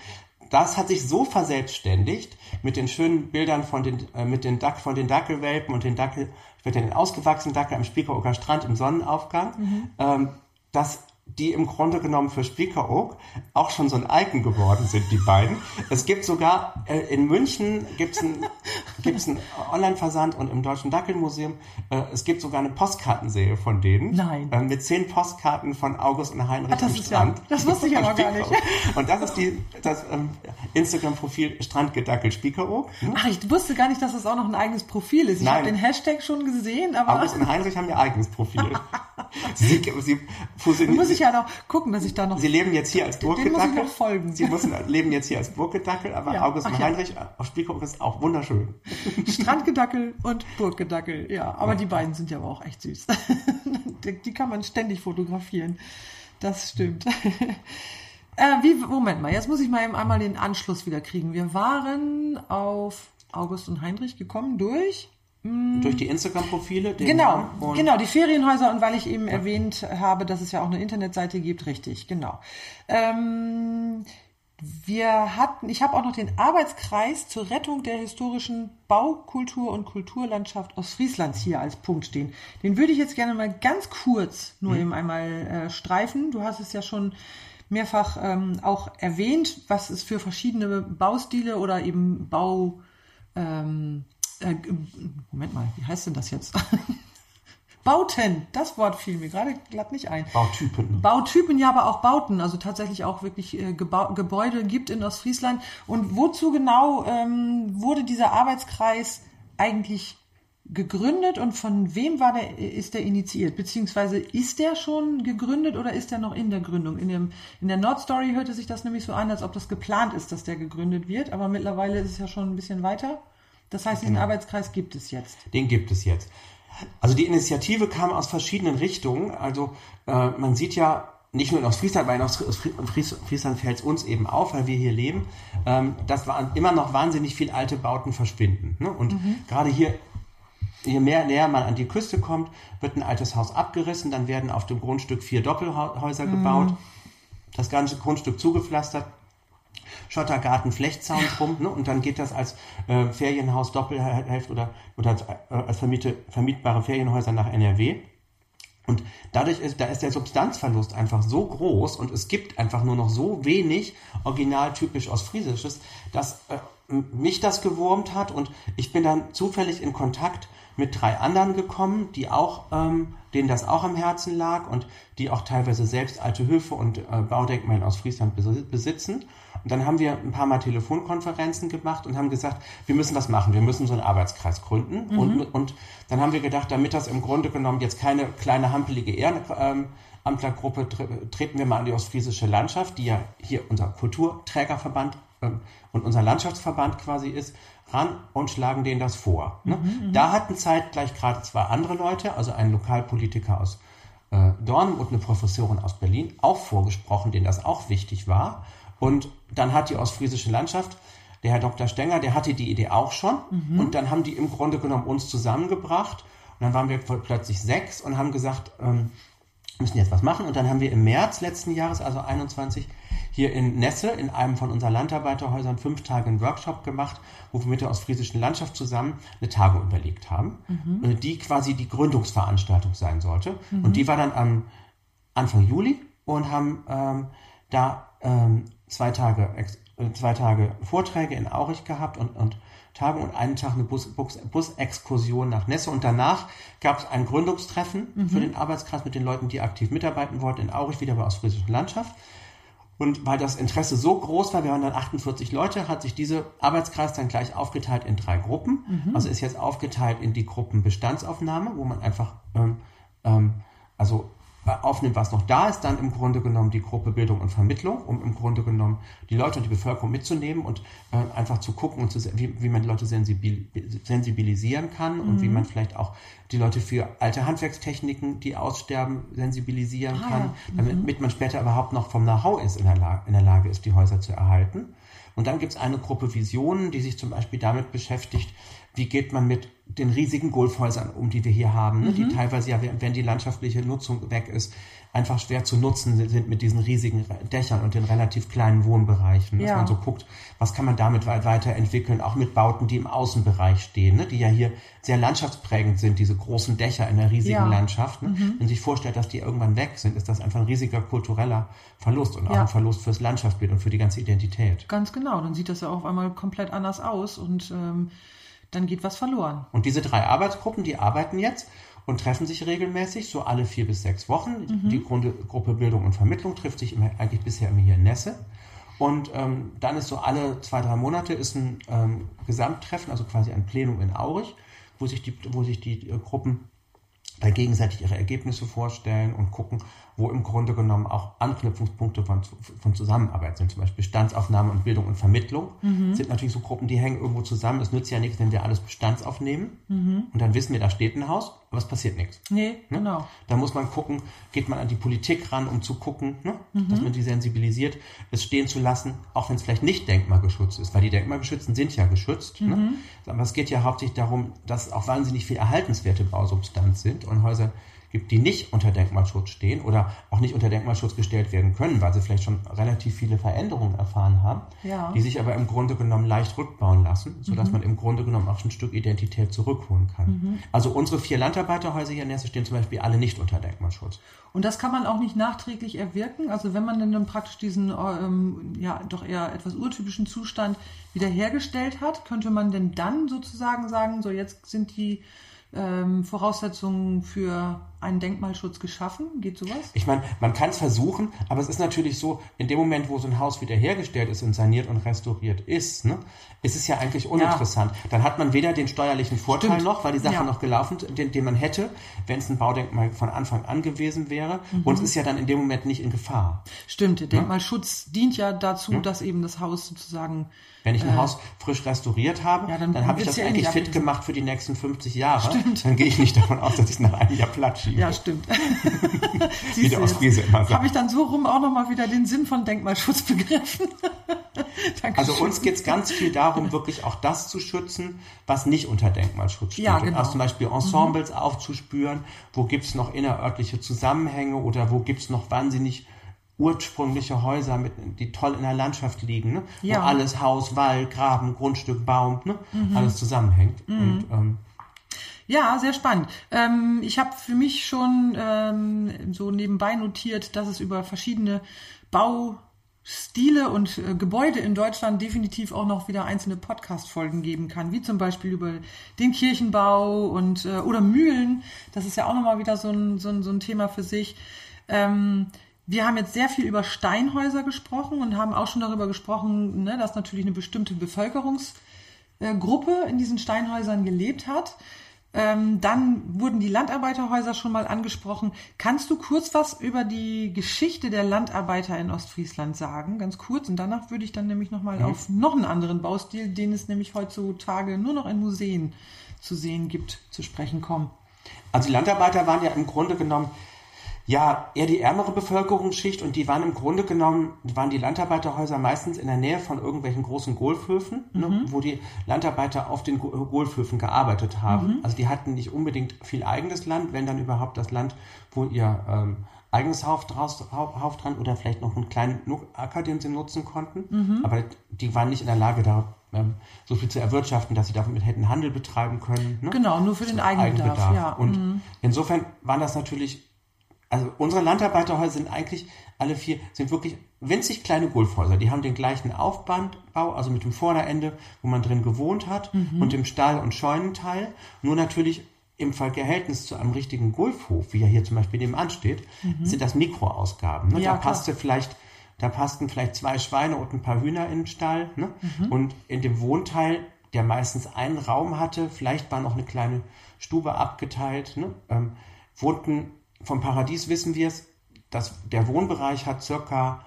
das hat sich so verselbstständigt mit den schönen Bildern von den, äh, mit den Dack, von den Dackelwelpen und den Dackel, ich werde den ausgewachsenen Dackel am Spiekeroger Strand im Sonnenaufgang, ähm, dass die im Grunde genommen für Spiekeroog auch schon so ein Icon geworden sind, die beiden. Es gibt sogar äh, in München gibt's ein, gibt's einen Online-Versand und im Deutschen Dackelmuseum äh, es gibt sogar eine Postkartenserie von denen. Nein. Äh, mit zehn Postkarten von August und Heinrich Ach, das ist ja- Strand. das wusste ich aber gar nicht. Und das ist die, das ähm, Instagram-Profil Strandgedackel Spiekeroog. Hm? Ach, ich wusste gar nicht, dass das auch noch ein eigenes Profil ist. Ich habe den Hashtag schon gesehen, aber August und Heinrich haben ihr eigenes Profil. sie, sie, fusionieren- ich ja noch gucken, dass ich da noch. Sie leben jetzt hier als Burgedackel. Sie müssen, leben jetzt hier als Burgedackel, aber Ja. August Ach und ja. Heinrich auf Spiekeroog ist auch wunderschön. Strandgedackel und Burggedackel, ja. Aber die beiden sind ja auch echt süß. die, die kann man ständig fotografieren. Das stimmt. äh, wie, Moment mal, jetzt muss ich mal eben einmal den Anschluss wieder kriegen. Wir waren auf August und Heinrich gekommen durch. Durch die Instagram-Profile. Genau, genau, die Ferienhäuser und weil ich eben erwähnt habe, dass es ja auch eine Internetseite gibt, richtig, genau. Ähm, wir hatten, ich habe auch noch den Arbeitskreis zur Rettung der historischen Baukultur und Kulturlandschaft Ostfrieslands hier als Punkt stehen. Den würde ich jetzt gerne mal ganz kurz nur eben einmal äh, streifen. Du hast es ja schon mehrfach ähm, auch erwähnt, was es für verschiedene Baustile oder eben Bau ähm, äh, Moment mal, wie heißt denn das jetzt? Bauten, das Wort fiel mir gerade glatt nicht ein. Bautypen. Bautypen, ja, aber auch Bauten, also tatsächlich auch wirklich äh, Gebau Gebäude gibt in Ostfriesland. Und wozu genau ähm, wurde dieser Arbeitskreis eigentlich gegründet und von wem war der, ist der initiiert? Beziehungsweise ist der schon gegründet oder ist der noch in der Gründung? In, dem, in der Nordstory hörte sich das nämlich so an, als ob das geplant ist, dass der gegründet wird, aber mittlerweile ist es ja schon ein bisschen weiter. Das heißt, diesen genau. Arbeitskreis gibt es jetzt. Den gibt es jetzt. Also die Initiative kam aus verschiedenen Richtungen. Also äh, man sieht ja nicht nur in Ostfriesland, weil in Ostfriesland fällt es uns eben auf, weil wir hier leben, ähm, dass immer noch wahnsinnig viele alte Bauten verschwinden. Ne? Und mhm. gerade hier je mehr näher man an die Küste kommt, wird ein altes Haus abgerissen, dann werden auf dem Grundstück vier Doppelhäuser mhm. gebaut, das ganze Grundstück zugepflastert, Schottergarten, Flechtzaun drum, ne? und dann geht das als äh, Ferienhaus Doppelhälfte oder, oder äh, als vermiete, vermietbare Ferienhäuser nach NRW. Und dadurch ist, da ist der Substanzverlust einfach so groß und es gibt einfach nur noch so wenig originaltypisch Ostfriesisches, dass äh, mich das gewurmt hat und ich bin dann zufällig in Kontakt mit drei anderen gekommen, die auch, ähm, denen das auch am Herzen lag und die auch teilweise selbst alte Höfe und äh, Baudenkmäler aus Friesland besitzen. Und dann haben wir ein paar Mal Telefonkonferenzen gemacht und haben gesagt, wir müssen was machen, wir müssen so einen Arbeitskreis gründen. Mhm. Und, und dann haben wir gedacht, damit das im Grunde genommen jetzt keine kleine hampelige Ehrenamtlergruppe, treten wir mal an die ostfriesische Landschaft, die ja hier unser Kulturträgerverband ähm, und unser Landschaftsverband quasi ist, ran und schlagen denen das vor. Ne? Mhm, mhm, da hatten zeitgleich gerade zwei andere Leute, also ein Lokalpolitiker aus äh, Dorn und eine Professorin aus Berlin, auch vorgesprochen, denen das auch wichtig war. Und dann hat die ostfriesische Landschaft, der Herr Dr. Stenger, der hatte die Idee auch schon. Mhm. Und dann haben die im Grunde genommen uns zusammengebracht. Und dann waren wir plötzlich sechs und haben gesagt, ähm, müssen jetzt was machen. Und dann haben wir im März letzten Jahres, also 21, hier in Nesse in einem von unseren Landarbeiterhäusern fünf Tage einen Workshop gemacht, wo wir mit der ostfriesischen Landschaft zusammen eine Tagung überlegt haben, mhm. die quasi die Gründungsveranstaltung sein sollte. Mhm. Und die war dann am Anfang Juli und haben ähm, da ähm, zwei Tage äh, zwei Tage Vorträge in Aurich gehabt und, und Tage und einen Tag eine Bus-Exkursion Bus, nach Nesse und danach gab es ein Gründungstreffen mhm. für den Arbeitskreis mit den Leuten, die aktiv mitarbeiten wollten in Aurich, wieder bei Ostfriesischen Landschaft. Und weil das Interesse so groß war, wir waren dann 48 Leute, hat sich dieser Arbeitskreis dann gleich aufgeteilt in drei Gruppen. Mhm. Also ist jetzt aufgeteilt in die Gruppen Bestandsaufnahme, wo man einfach ähm, ähm, also aufnimmt, was noch da ist, dann im Grunde genommen die Gruppe Bildung und Vermittlung, um im Grunde genommen die Leute und die Bevölkerung mitzunehmen und äh, einfach zu gucken und zu, wie, wie man die Leute sensibil, sensibilisieren kann mhm. und wie mhm. man vielleicht auch die Leute für alte Handwerkstechniken, die aussterben, sensibilisieren ah, kann, ja. mhm. damit man später überhaupt noch vom Know-how ist in der, Lage, in der Lage ist, die Häuser zu erhalten. Und dann gibt es eine Gruppe Visionen, die sich zum Beispiel damit beschäftigt, wie geht man mit den riesigen Golfhäusern um, die wir hier haben, ne? mhm. die teilweise ja, wenn die landschaftliche Nutzung weg ist, einfach schwer zu nutzen sind mit diesen riesigen Dächern und den relativ kleinen Wohnbereichen. Dass ja. man so guckt, was kann man damit weiterentwickeln, auch mit Bauten, die im Außenbereich stehen, ne? die ja hier sehr landschaftsprägend sind, diese großen Dächer in der riesigen ja. Landschaft. Ne? Mhm. Wenn man sich vorstellt, dass die irgendwann weg sind, ist das einfach ein riesiger kultureller Verlust und auch ja. ein Verlust fürs Landschaftsbild und für die ganze Identität. Ganz genau, dann sieht das ja auf einmal komplett anders aus und ähm, dann geht was verloren. Und diese drei Arbeitsgruppen, die arbeiten jetzt und treffen sich regelmäßig, so alle vier bis sechs Wochen. Mhm. Die Grunde, Gruppe Bildung und Vermittlung trifft sich immer, eigentlich bisher immer hier in Nesse. Und ähm, dann ist so alle zwei, drei Monate ist ein ähm, Gesamttreffen, also quasi ein Plenum in Aurich, wo sich die, wo sich die äh, Gruppen gegenseitig ihre Ergebnisse vorstellen und gucken, wo im Grunde genommen auch Anknüpfungspunkte von, von Zusammenarbeit sind, zum Beispiel Bestandsaufnahme und Bildung und Vermittlung, mhm. sind natürlich so Gruppen, die hängen irgendwo zusammen. Es nützt ja nichts, wenn wir alles Bestandsaufnehmen mhm. und dann wissen wir, da steht ein Haus, aber es passiert nichts. Nee, ne? genau. Da muss man gucken, geht man an die Politik ran, um zu gucken, ne? mhm. dass man die sensibilisiert, es stehen zu lassen, auch wenn es vielleicht nicht denkmalgeschützt ist, weil die Denkmalgeschützten sind ja geschützt. Ne? Mhm. Aber es geht ja hauptsächlich darum, dass auch wahnsinnig viel erhaltenswerte Bausubstanz sind und Häuser gibt, die nicht unter Denkmalschutz stehen oder auch nicht unter Denkmalschutz gestellt werden können, weil sie vielleicht schon relativ viele Veränderungen erfahren haben, ja. die sich aber im Grunde genommen leicht rückbauen lassen, sodass mhm. man im Grunde genommen auch ein Stück Identität zurückholen kann. Mhm. Also unsere vier Landarbeiterhäuser hier in Nesse stehen zum Beispiel alle nicht unter Denkmalschutz. Und das kann man auch nicht nachträglich erwirken. Also wenn man dann praktisch diesen ähm, ja doch eher etwas urtypischen Zustand wiederhergestellt hat, könnte man denn dann sozusagen sagen, so jetzt sind die ähm, Voraussetzungen für einen Denkmalschutz geschaffen? Geht sowas? Ich meine, man kann es versuchen, aber es ist natürlich so, in dem Moment, wo so ein Haus wiederhergestellt ist und saniert und restauriert ist, ne, ist es ja eigentlich uninteressant. Ja. Dann hat man weder den steuerlichen Vorteil Stimmt. noch, weil die Sache ja. noch gelaufen, den, den man hätte, wenn es ein Baudenkmal von Anfang an gewesen wäre. Mhm. Und es ist ja dann in dem Moment nicht in Gefahr. Stimmt, der Denkmalschutz ja? dient ja dazu, dass eben das Haus sozusagen wenn ich ein äh, Haus frisch restauriert habe, ja, dann, dann habe ich das eigentlich fit gemacht für die nächsten 50 Jahre. Stimmt. Dann gehe ich nicht davon aus, dass ich es nach einem Jahr platt Ja, stimmt. Wie der Ostfriese immer sagt. Habe ich dann so rum auch nochmal wieder den Sinn von Denkmalschutz begriffen. also uns geht es ganz viel darum, wirklich auch das zu schützen, was nicht unter Denkmalschutz steht. Ja, genau. Also zum Beispiel Ensembles mhm. aufzuspüren, wo gibt es noch innerörtliche Zusammenhänge oder wo gibt es noch wahnsinnig ursprüngliche Häuser, mit, die toll in der Landschaft liegen, ne? ja. wo alles Haus, Wald, Graben, Grundstück, Baum, ne? Mhm. alles zusammenhängt. Mhm. Und, ähm, ja, sehr spannend. Ähm, ich habe für mich schon ähm, so nebenbei notiert, dass es über verschiedene Baustile und äh, Gebäude in Deutschland definitiv auch noch wieder einzelne Podcast-Folgen geben kann, wie zum Beispiel über den Kirchenbau und äh, oder Mühlen. Das ist ja auch nochmal wieder so ein, so ein, so ein Thema für sich. Ähm, wir haben jetzt sehr viel über Steinhäuser gesprochen und haben auch schon darüber gesprochen, ne, dass natürlich eine bestimmte Bevölkerungsgruppe in diesen Steinhäusern gelebt hat. Ähm, dann wurden die Landarbeiterhäuser schon mal angesprochen. Kannst du kurz was über die Geschichte der Landarbeiter in Ostfriesland sagen? Ganz kurz. Und danach würde ich dann nämlich nochmal mhm. auf noch einen anderen Baustil, den es nämlich heutzutage nur noch in Museen zu sehen gibt, zu sprechen kommen. Also die Landarbeiter waren ja im Grunde genommen ja, eher die ärmere Bevölkerungsschicht und die waren im Grunde genommen, waren die Landarbeiterhäuser meistens in der Nähe von irgendwelchen großen Golfhöfen, ne, mhm. ne, wo die Landarbeiter auf den Golfhöfen gearbeitet haben. Mhm. Also die hatten nicht unbedingt viel eigenes Land, wenn dann überhaupt das Land, wo ihr ähm, eigenes Hauf, draus, Hauf dran oder vielleicht noch einen kleinen Acker, den sie nutzen konnten. Mhm. Aber die waren nicht in der Lage, da ähm, so viel zu erwirtschaften, dass sie damit hätten Handel betreiben können. Ne? Genau, nur für den Eigenbedarf. Eigenbedarf. Ja. Und mhm. insofern waren das natürlich also unsere Landarbeiterhäuser sind eigentlich alle vier, sind wirklich winzig kleine Golfhäuser. Die haben den gleichen Aufbau, also mit dem Vorderende, wo man drin gewohnt hat, mhm. und dem Stall- und Scheunenteil. Nur natürlich im Verhältnis zu einem richtigen Golfhof, wie er hier zum Beispiel nebenan steht, mhm. sind das Mikroausgaben. Ne? Ja, da passte vielleicht, da passten vielleicht zwei Schweine und ein paar Hühner in den Stall. Ne? Mhm. Und in dem Wohnteil, der meistens einen Raum hatte, vielleicht war noch eine kleine Stube abgeteilt, ne? ähm, wohnten vom Paradies wissen wir es, dass der Wohnbereich hat circa,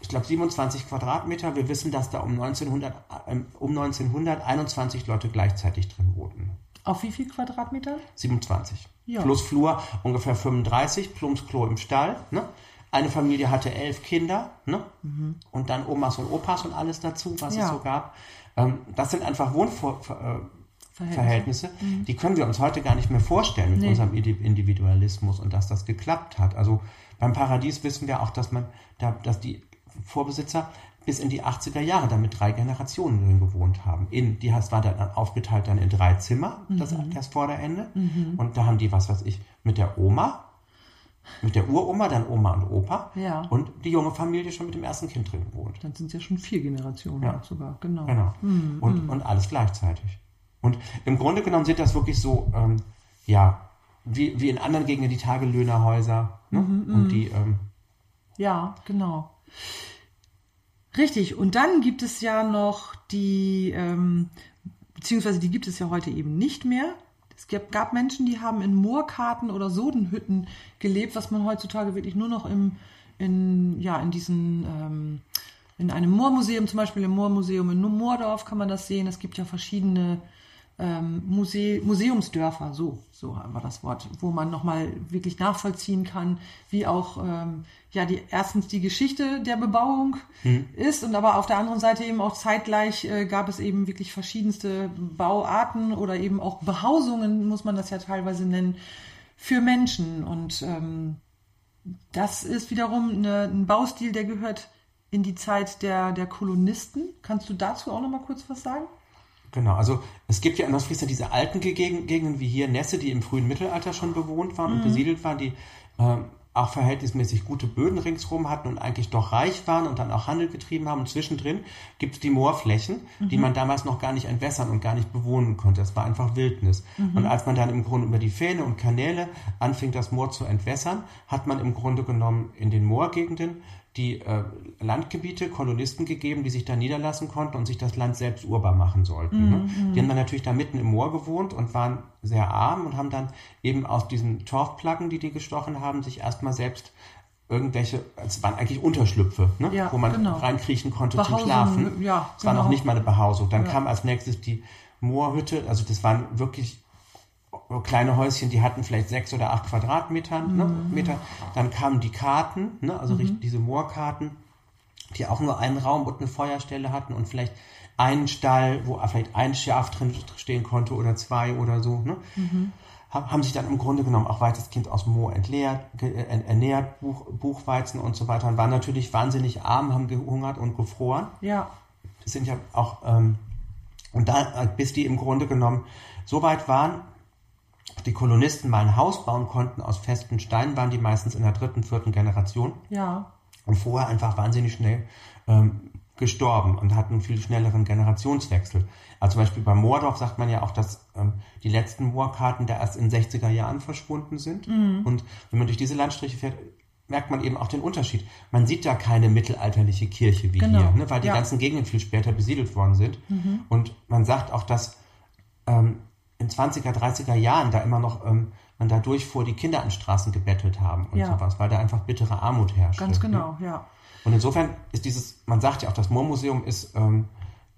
ich glaube, 27 Quadratmeter. Wir wissen, dass da um 1900, äh, um 1900 21 Leute gleichzeitig drin wohnten. Auf wie viel Quadratmeter? 27. Ja. Plus Flur ungefähr 35, plus Klo im Stall. Ne? Eine Familie hatte elf Kinder ne? Mhm. und dann Omas und Opas und alles dazu, was ja. es so gab. Ähm, das sind einfach Wohnvor äh, Verhältnisse, mhm. die können wir uns heute gar nicht mehr vorstellen mit nee. unserem Individualismus und dass das geklappt hat. Also beim Paradies wissen wir auch, dass man, da, dass die Vorbesitzer bis in die 80er Jahre da mit drei Generationen drin gewohnt haben. In, die das war dann aufgeteilt dann in drei Zimmer, mhm. das, das Vorderende. Mhm. Und da haben die, was weiß ich, mit der Oma, mit der Uroma, dann Oma und Opa ja. und die junge Familie schon mit dem ersten Kind drin gewohnt. Dann sind es ja schon vier Generationen ja. sogar, genau. genau. Mhm. Und, mhm. und alles gleichzeitig. Und im Grunde genommen sind das wirklich so, ähm, ja, wie, wie in anderen Gegenden die Tagelöhnerhäuser ne? Mhm, und mhm. die. Ähm, ja, genau. Richtig. Und dann gibt es ja noch die, ähm, beziehungsweise die gibt es ja heute eben nicht mehr. Es gab, gab Menschen, die haben in Moorkarten oder Sodenhütten gelebt, was man heutzutage wirklich nur noch im, in, ja, in diesen, ähm, in einem Moormuseum, zum Beispiel im Moormuseum in Moordorf kann man das sehen. Es gibt ja verschiedene ähm, Muse Museumsdörfer, so, so war das Wort, wo man nochmal wirklich nachvollziehen kann, wie auch ähm, ja die erstens die Geschichte der Bebauung hm. ist und aber auf der anderen Seite eben auch zeitgleich äh, gab es eben wirklich verschiedenste Bauarten oder eben auch Behausungen, muss man das ja teilweise nennen, für Menschen. Und ähm, das ist wiederum eine, ein Baustil, der gehört in die Zeit der, der Kolonisten. Kannst du dazu auch nochmal kurz was sagen? Genau, also es gibt ja in Ostfriesland diese alten Gegenden wie hier Nässe, die im frühen Mittelalter schon bewohnt waren mhm. und besiedelt waren, die äh, auch verhältnismäßig gute Böden ringsherum hatten und eigentlich doch reich waren und dann auch Handel getrieben haben. Und zwischendrin gibt es die Moorflächen, mhm. die man damals noch gar nicht entwässern und gar nicht bewohnen konnte. Das war einfach Wildnis. Mhm. Und als man dann im Grunde über die Fähne und Kanäle anfing, das Moor zu entwässern, hat man im Grunde genommen in den Moorgegenden die äh, Landgebiete Kolonisten gegeben, die sich da niederlassen konnten und sich das Land selbst urbar machen sollten. Ne? Mhm. Die haben dann natürlich da mitten im Moor gewohnt und waren sehr arm und haben dann eben aus diesen Torfplatten, die die gestochen haben, sich erstmal selbst irgendwelche, es waren eigentlich Unterschlüpfe, ne? ja, wo man genau. reinkriechen konnte Behausung, zum Schlafen. Ja, es war noch genau. nicht mal eine Behausung. Dann ja. kam als nächstes die Moorhütte, also das waren wirklich kleine Häuschen, die hatten vielleicht sechs oder acht Quadratmeter. Ne, mhm. Meter. Dann kamen die Karten, ne, also mhm. diese Moorkarten, die auch nur einen Raum und eine Feuerstelle hatten und vielleicht einen Stall, wo vielleicht ein Schaf drin stehen konnte oder zwei oder so. Ne? Mhm. Haben sich dann im Grunde genommen auch weitestgehend aus Moor entleert, ernährt, Buch, Buchweizen und so weiter und waren natürlich wahnsinnig arm, haben gehungert und gefroren. Ja. Das sind ja auch, ähm, und da, bis die im Grunde genommen so weit waren, die Kolonisten mal ein Haus bauen konnten aus festen Steinen, waren die meistens in der dritten, vierten Generation. Ja. Und vorher einfach wahnsinnig schnell ähm, gestorben und hatten einen viel schnelleren Generationswechsel. Also zum Beispiel bei Moordorf sagt man ja auch, dass ähm, die letzten Moorkarten da erst in 60er Jahren verschwunden sind. Mhm. Und wenn man durch diese Landstriche fährt, merkt man eben auch den Unterschied. Man sieht da keine mittelalterliche Kirche wie genau. hier, ne, weil die ja. ganzen Gegenden viel später besiedelt worden sind. Mhm. Und man sagt auch, dass ähm, in 20er, 30er Jahren da immer noch ähm, man da durchfuhr, die Kinder an Straßen gebettelt haben und ja. sowas, weil da einfach bittere Armut herrscht. Ganz genau, ne? ja. Und insofern ist dieses, man sagt ja auch, das Moormuseum ist, ähm,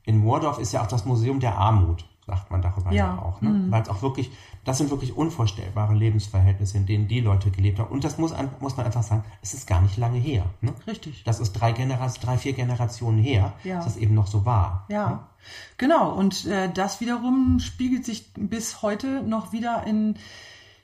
in Moordorf ist ja auch das Museum der Armut, sagt man darüber ja, ja auch. Ne? Mhm. Weil es auch wirklich, das sind wirklich unvorstellbare Lebensverhältnisse, in denen die Leute gelebt haben. Und das muss, muss man einfach sagen, es ist gar nicht lange her. Ne? Richtig. Das ist drei, Generationen, drei, vier Generationen her, ja. dass das eben noch so war. Ja. Ne? Genau, und äh, das wiederum spiegelt sich bis heute noch wieder in,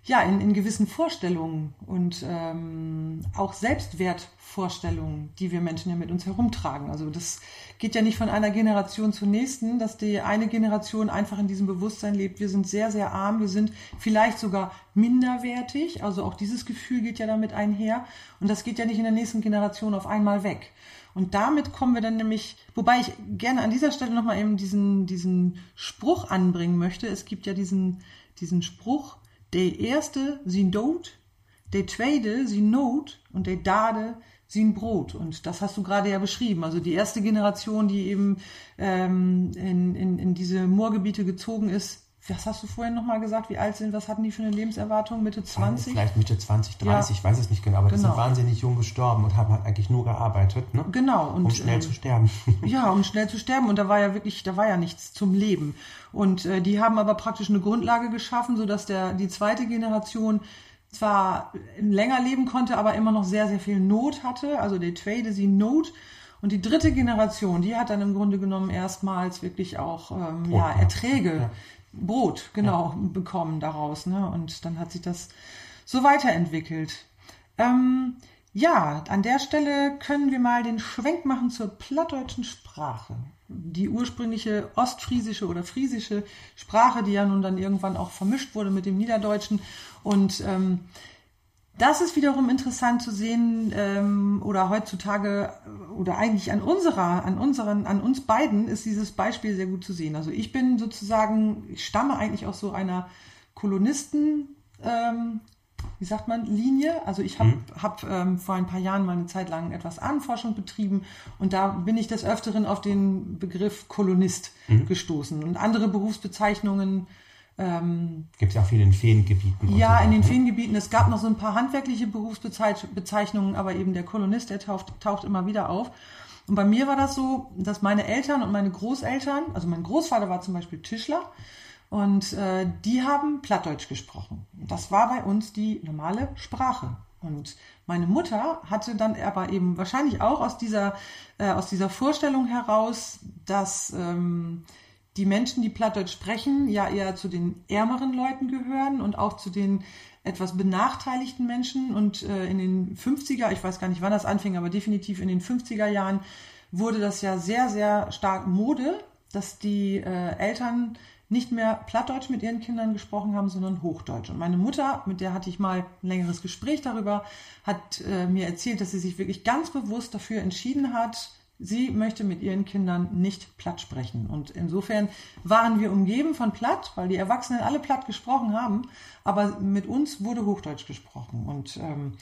ja, in, in gewissen Vorstellungen und ähm, auch Selbstwertvorstellungen, die wir Menschen ja mit uns herumtragen. Also das geht ja nicht von einer Generation zur nächsten, dass die eine Generation einfach in diesem Bewusstsein lebt, wir sind sehr, sehr arm, wir sind vielleicht sogar minderwertig. Also auch dieses Gefühl geht ja damit einher. Und das geht ja nicht in der nächsten Generation auf einmal weg. Und damit kommen wir dann nämlich, wobei ich gerne an dieser Stelle nochmal eben diesen, diesen Spruch anbringen möchte. Es gibt ja diesen, diesen Spruch, der erste sie Dot, der zweite sie Not und der dade sie ein Brot. Und das hast du gerade ja beschrieben. Also die erste Generation, die eben ähm, in, in, in diese Moorgebiete gezogen ist, was hast du vorhin nochmal gesagt? Wie alt sind, was hatten die für eine Lebenserwartung? Mitte 20? Vielleicht Mitte 20, 30, ja. ich weiß es nicht genau, aber genau. die sind wahnsinnig jung gestorben und haben halt eigentlich nur gearbeitet, ne? Genau. Und, um schnell ähm, zu sterben. Ja, um schnell zu sterben. Und da war ja wirklich, da war ja nichts zum Leben. Und äh, die haben aber praktisch eine Grundlage geschaffen, sodass der, die zweite Generation zwar länger leben konnte, aber immer noch sehr, sehr viel Not hatte. Also der Trade sie Not. Und die dritte Generation, die hat dann im Grunde genommen erstmals wirklich auch ähm, ja, Erträge ja. Brot, genau, ja. bekommen daraus. Ne? Und dann hat sich das so weiterentwickelt. Ähm, ja, an der Stelle können wir mal den Schwenk machen zur plattdeutschen Sprache. Die ursprüngliche ostfriesische oder friesische Sprache, die ja nun dann irgendwann auch vermischt wurde mit dem Niederdeutschen. Und ähm, das ist wiederum interessant zu sehen ähm, oder heutzutage oder eigentlich an unserer, an unseren, an uns beiden ist dieses Beispiel sehr gut zu sehen. Also ich bin sozusagen, ich stamme eigentlich aus so einer Kolonisten, ähm, wie sagt man, Linie. Also ich habe mhm. hab, ähm, vor ein paar Jahren mal eine Zeit lang etwas Ahnenforschung betrieben und da bin ich des Öfteren auf den Begriff Kolonist mhm. gestoßen und andere Berufsbezeichnungen ähm, Gibt es ja auch viel in Feengebieten. Ja, so in den? Feengebieten. Es gab noch so ein paar handwerkliche Berufsbezeichnungen, aber eben der Kolonist, der taucht, taucht immer wieder auf. Und bei mir war das so, dass meine Eltern und meine Großeltern, also mein Großvater war zum Beispiel Tischler, und äh, die haben Plattdeutsch gesprochen. Das war bei uns die normale Sprache. Und meine Mutter hatte dann aber eben wahrscheinlich auch aus dieser, äh, aus dieser Vorstellung heraus, dass ähm, die Menschen, die Plattdeutsch sprechen, ja eher zu den ärmeren Leuten gehören und auch zu den etwas benachteiligten Menschen. Und äh, in den 50er, ich weiß gar nicht, wann das anfing, aber definitiv in den 50er Jahren wurde das ja sehr, sehr stark Mode, dass die äh, Eltern nicht mehr Plattdeutsch mit ihren Kindern gesprochen haben, sondern Hochdeutsch. Und meine Mutter, mit der hatte ich mal ein längeres Gespräch darüber, hat äh, mir erzählt, dass sie sich wirklich ganz bewusst dafür entschieden hat, sie möchte mit ihren Kindern nicht platt sprechen. Und insofern waren wir umgeben von platt, weil die Erwachsenen alle platt gesprochen haben, aber mit uns wurde Hochdeutsch gesprochen. Und ähm,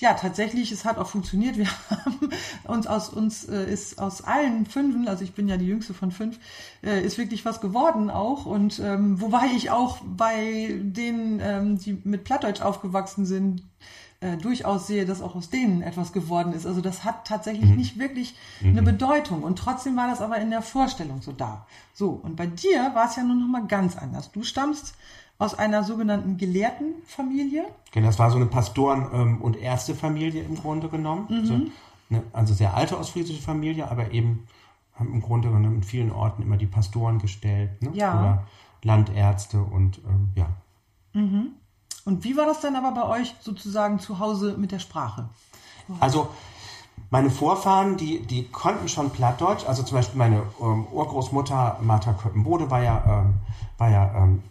ja, tatsächlich, es hat auch funktioniert. Wir haben uns aus uns äh, ist aus allen fünfen, also ich bin ja die jüngste von fünf, äh, ist wirklich was geworden auch. Und ähm, wobei ich auch bei denen, ähm, die mit Plattdeutsch aufgewachsen sind, äh, durchaus sehe, dass auch aus denen etwas geworden ist. Also das hat tatsächlich mhm. nicht wirklich mhm. eine Bedeutung. Und trotzdem war das aber in der Vorstellung so da. So, und bei dir war es ja nun nochmal ganz anders. Du stammst aus einer sogenannten Gelehrtenfamilie. Genau, das war so eine Pastoren- ähm, und Ärztefamilie im Grunde genommen. Mhm. Also, eine, also sehr alte ostfriesische Familie, aber eben haben im Grunde genommen in vielen Orten immer die Pastoren gestellt. Ne? Ja. Oder Landärzte und ähm, ja. Mhm. Und wie war das dann aber bei euch sozusagen zu Hause mit der Sprache? Also meine Vorfahren, die, die konnten schon Plattdeutsch. Also zum Beispiel meine ähm, Urgroßmutter Martha Köppenbode war ja, ähm, war ja ähm,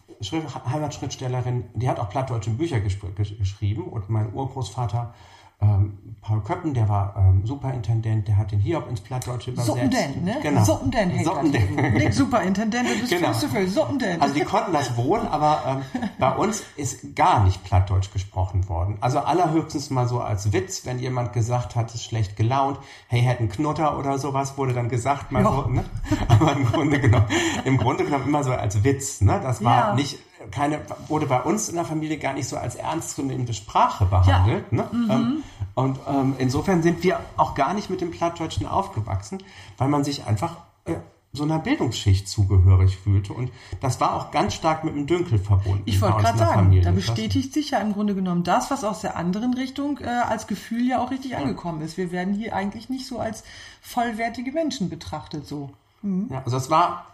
Heimatschriftstellerin, die hat auch plattdeutsche Bücher geschrieben und mein Urgroßvater ähm, Paul Köppen, der war ähm, Superintendent, der hat den Hiob ins Plattdeutsche übersetzt. Suppendent, ne? Genau. Suppendent. Suppendent. Nicht Superintendent, das ist genau. viel. Suppendent. Also die konnten das wohl, aber ähm, bei uns ist gar nicht Plattdeutsch gesprochen worden. Also allerhöchstens mal so als Witz, wenn jemand gesagt hat, ist schlecht gelaunt, hey, hätten Knutter oder sowas, wurde dann gesagt, mal so, ne? Aber im Grunde genommen, im Grunde genommen immer so als Witz, ne? Das war Ja. nicht keine, wurde bei uns in der Familie gar nicht so als ernstzunehmende Sprache behandelt. Ja. Ne? Ähm, und ähm, insofern sind wir auch gar nicht mit dem Plattdeutschen aufgewachsen, weil man sich einfach äh, so einer Bildungsschicht zugehörig fühlte. Und das war auch ganz stark mit dem Dünkel verbunden. Ich wollte gerade sagen, Familie. da Das- bestätigt sich ja im Grunde genommen das, was aus der anderen Richtung äh, als Gefühl ja auch richtig angekommen ist. Wir werden hier eigentlich nicht so als vollwertige Menschen betrachtet so. Ja, also es war,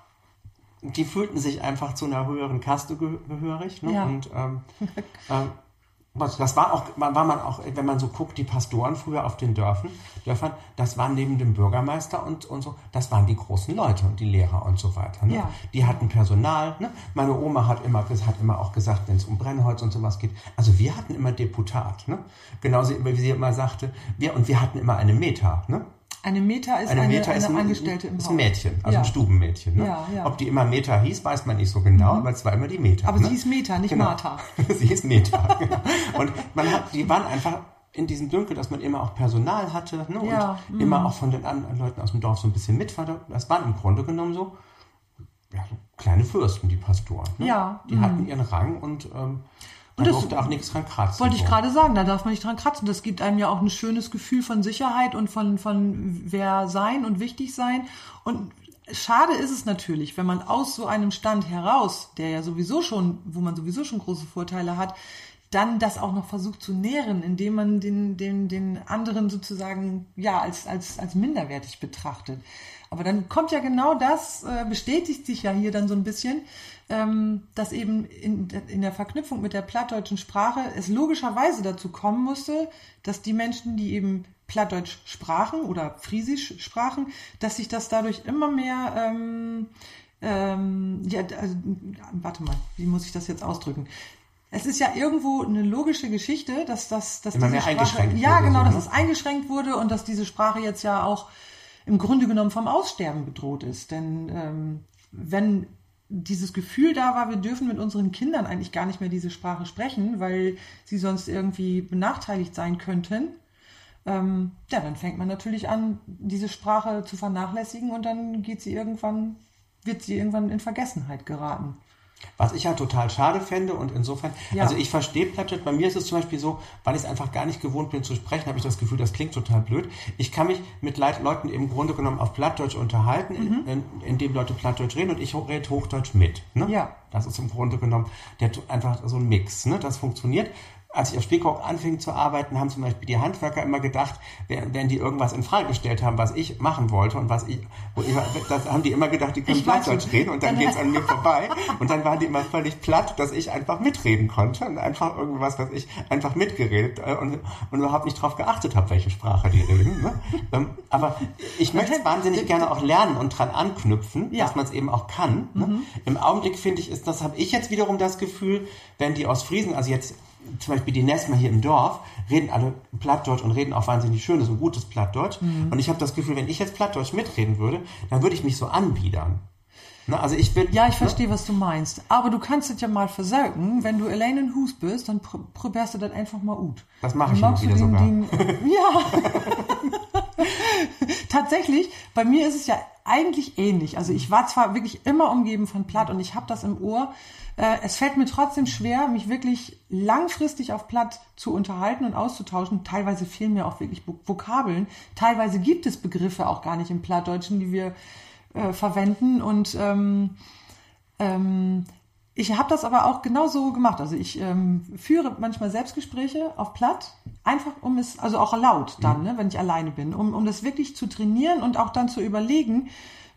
die fühlten sich einfach zu einer höheren Kaste ge gehörig. Ne? Ja. Und ähm, ähm, das war auch, war man auch, wenn man so guckt, die Pastoren früher auf den Dörfern, Dörfern, das waren neben dem Bürgermeister und, und so, das waren die großen Leute und die Lehrer und so weiter. Ne? Ja. Die hatten Personal. Ne? Meine Oma hat immer, hat immer auch gesagt, wenn es um Brennholz und sowas geht. Also wir hatten immer Deputat. Ne? Genauso wie sie immer sagte, wir, und wir hatten immer eine Meta. Ne? Eine Meta ist Eine, eine, Meta eine ist ein, Angestellte im ist ein Mädchen, also Ja. ein Stubenmädchen. Ne? Ja, ja. Ob die immer Meta hieß, weiß man nicht so genau, aber es war immer die Meta. Aber ne? sie hieß Meta, nicht Genau. Martha. sie hieß Meta, genau. Und man hat, die waren einfach in diesem Dünkel, dass man immer auch Personal hatte ne? Ja, und immer auch von den anderen Leuten aus dem Dorf so ein bisschen mitfordert. Das waren im Grunde genommen so, ja, kleine Fürsten, die Pastoren. Ne? Ja, Die hatten ihren Rang und ähm, da das durfte auch nichts dran kratzen. Wollte ich gerade sagen, da darf man nicht dran kratzen. Das gibt einem ja auch ein schönes Gefühl von Sicherheit und von, von wer sein und wichtig sein. Und schade ist es natürlich, wenn man aus so einem Stand heraus, der ja sowieso schon, wo man sowieso schon große Vorteile hat, dann das auch noch versucht zu nähren, indem man den, den, den anderen sozusagen ja als, als, als minderwertig betrachtet. Aber dann kommt ja genau das, äh, bestätigt sich ja hier dann so ein bisschen, ähm, dass eben in, in der Verknüpfung mit der plattdeutschen Sprache es logischerweise dazu kommen musste, dass die Menschen, die eben Plattdeutsch sprachen oder Friesisch sprachen, dass sich das dadurch immer mehr, ähm, ähm, ja, also, warte mal, wie muss ich das jetzt ausdrücken? Es ist ja irgendwo eine logische Geschichte, dass das, dass Immer diese mehr Sprache, eingeschränkt ja wurde, genau, so, dass ne? es eingeschränkt wurde und dass diese Sprache jetzt ja auch im Grunde genommen vom Aussterben bedroht ist. Denn ähm, wenn dieses Gefühl da war, wir dürfen mit unseren Kindern eigentlich gar nicht mehr diese Sprache sprechen, weil sie sonst irgendwie benachteiligt sein könnten, ähm, ja, dann fängt man natürlich an, diese Sprache zu vernachlässigen und dann geht sie irgendwann, wird sie irgendwann in Vergessenheit geraten. Was ich ja total schade fände und insofern, Ja. also ich verstehe Plattdeutsch, bei mir ist es zum Beispiel so, weil ich es einfach gar nicht gewohnt bin zu sprechen, habe ich das Gefühl, das klingt total blöd. Ich kann mich mit Leit Leuten im Grunde genommen auf Plattdeutsch unterhalten, Mhm. in, indem Leute Plattdeutsch reden und ich rede Hochdeutsch mit. Ne? Ja. Das ist im Grunde genommen der, einfach so ein Mix. Ne? Das funktioniert. Als ich auf Spiekeroog anfing zu arbeiten, haben zum Beispiel die Handwerker immer gedacht, wenn die irgendwas in Frage gestellt haben, was ich machen wollte und was ich, wo ich das haben die immer gedacht, die können Plattdeutsch reden und dann geht's an mir vorbei und dann waren die immer völlig platt, dass ich einfach mitreden konnte und einfach irgendwas, was ich einfach mitgeredet äh, und, und überhaupt nicht drauf geachtet habe, welche Sprache die reden. Ne? Ähm, aber ich möchte wahnsinnig gerne auch lernen und dran anknüpfen, ja. dass man es eben auch kann. Ne? Mhm. Im Augenblick finde ich, ist das habe ich jetzt wiederum das Gefühl, wenn die aus Friesen, also jetzt zum Beispiel die Nesma hier im Dorf, reden alle Plattdeutsch und reden auch wahnsinnig schönes und gutes Plattdeutsch. Mhm. Und ich habe das Gefühl, wenn ich jetzt Plattdeutsch mitreden würde, dann würde ich mich so anbiedern. Na, also ich will, ja, ich ne? verstehe, was du meinst. Aber du kannst es ja mal versagen. Wenn du allein in Hus bist, dann pr probierst du das einfach mal gut. Das mache ich immer wieder den, sogar. Den, ja. Tatsächlich, bei mir ist es ja eigentlich ähnlich. Also ich war zwar wirklich immer umgeben von Platt und ich habe das im Ohr, äh, es fällt mir trotzdem schwer, mich wirklich langfristig auf Platt zu unterhalten und auszutauschen. Teilweise fehlen mir auch wirklich Vokabeln. Teilweise gibt es Begriffe auch gar nicht im Plattdeutschen, die wir äh, verwenden. Und ähm, ähm, ich habe das aber auch genauso gemacht. Also ich ähm, führe manchmal Selbstgespräche auf Platt, einfach um es, also auch laut dann, ne, wenn ich alleine bin, um, um das wirklich zu trainieren und auch dann zu überlegen,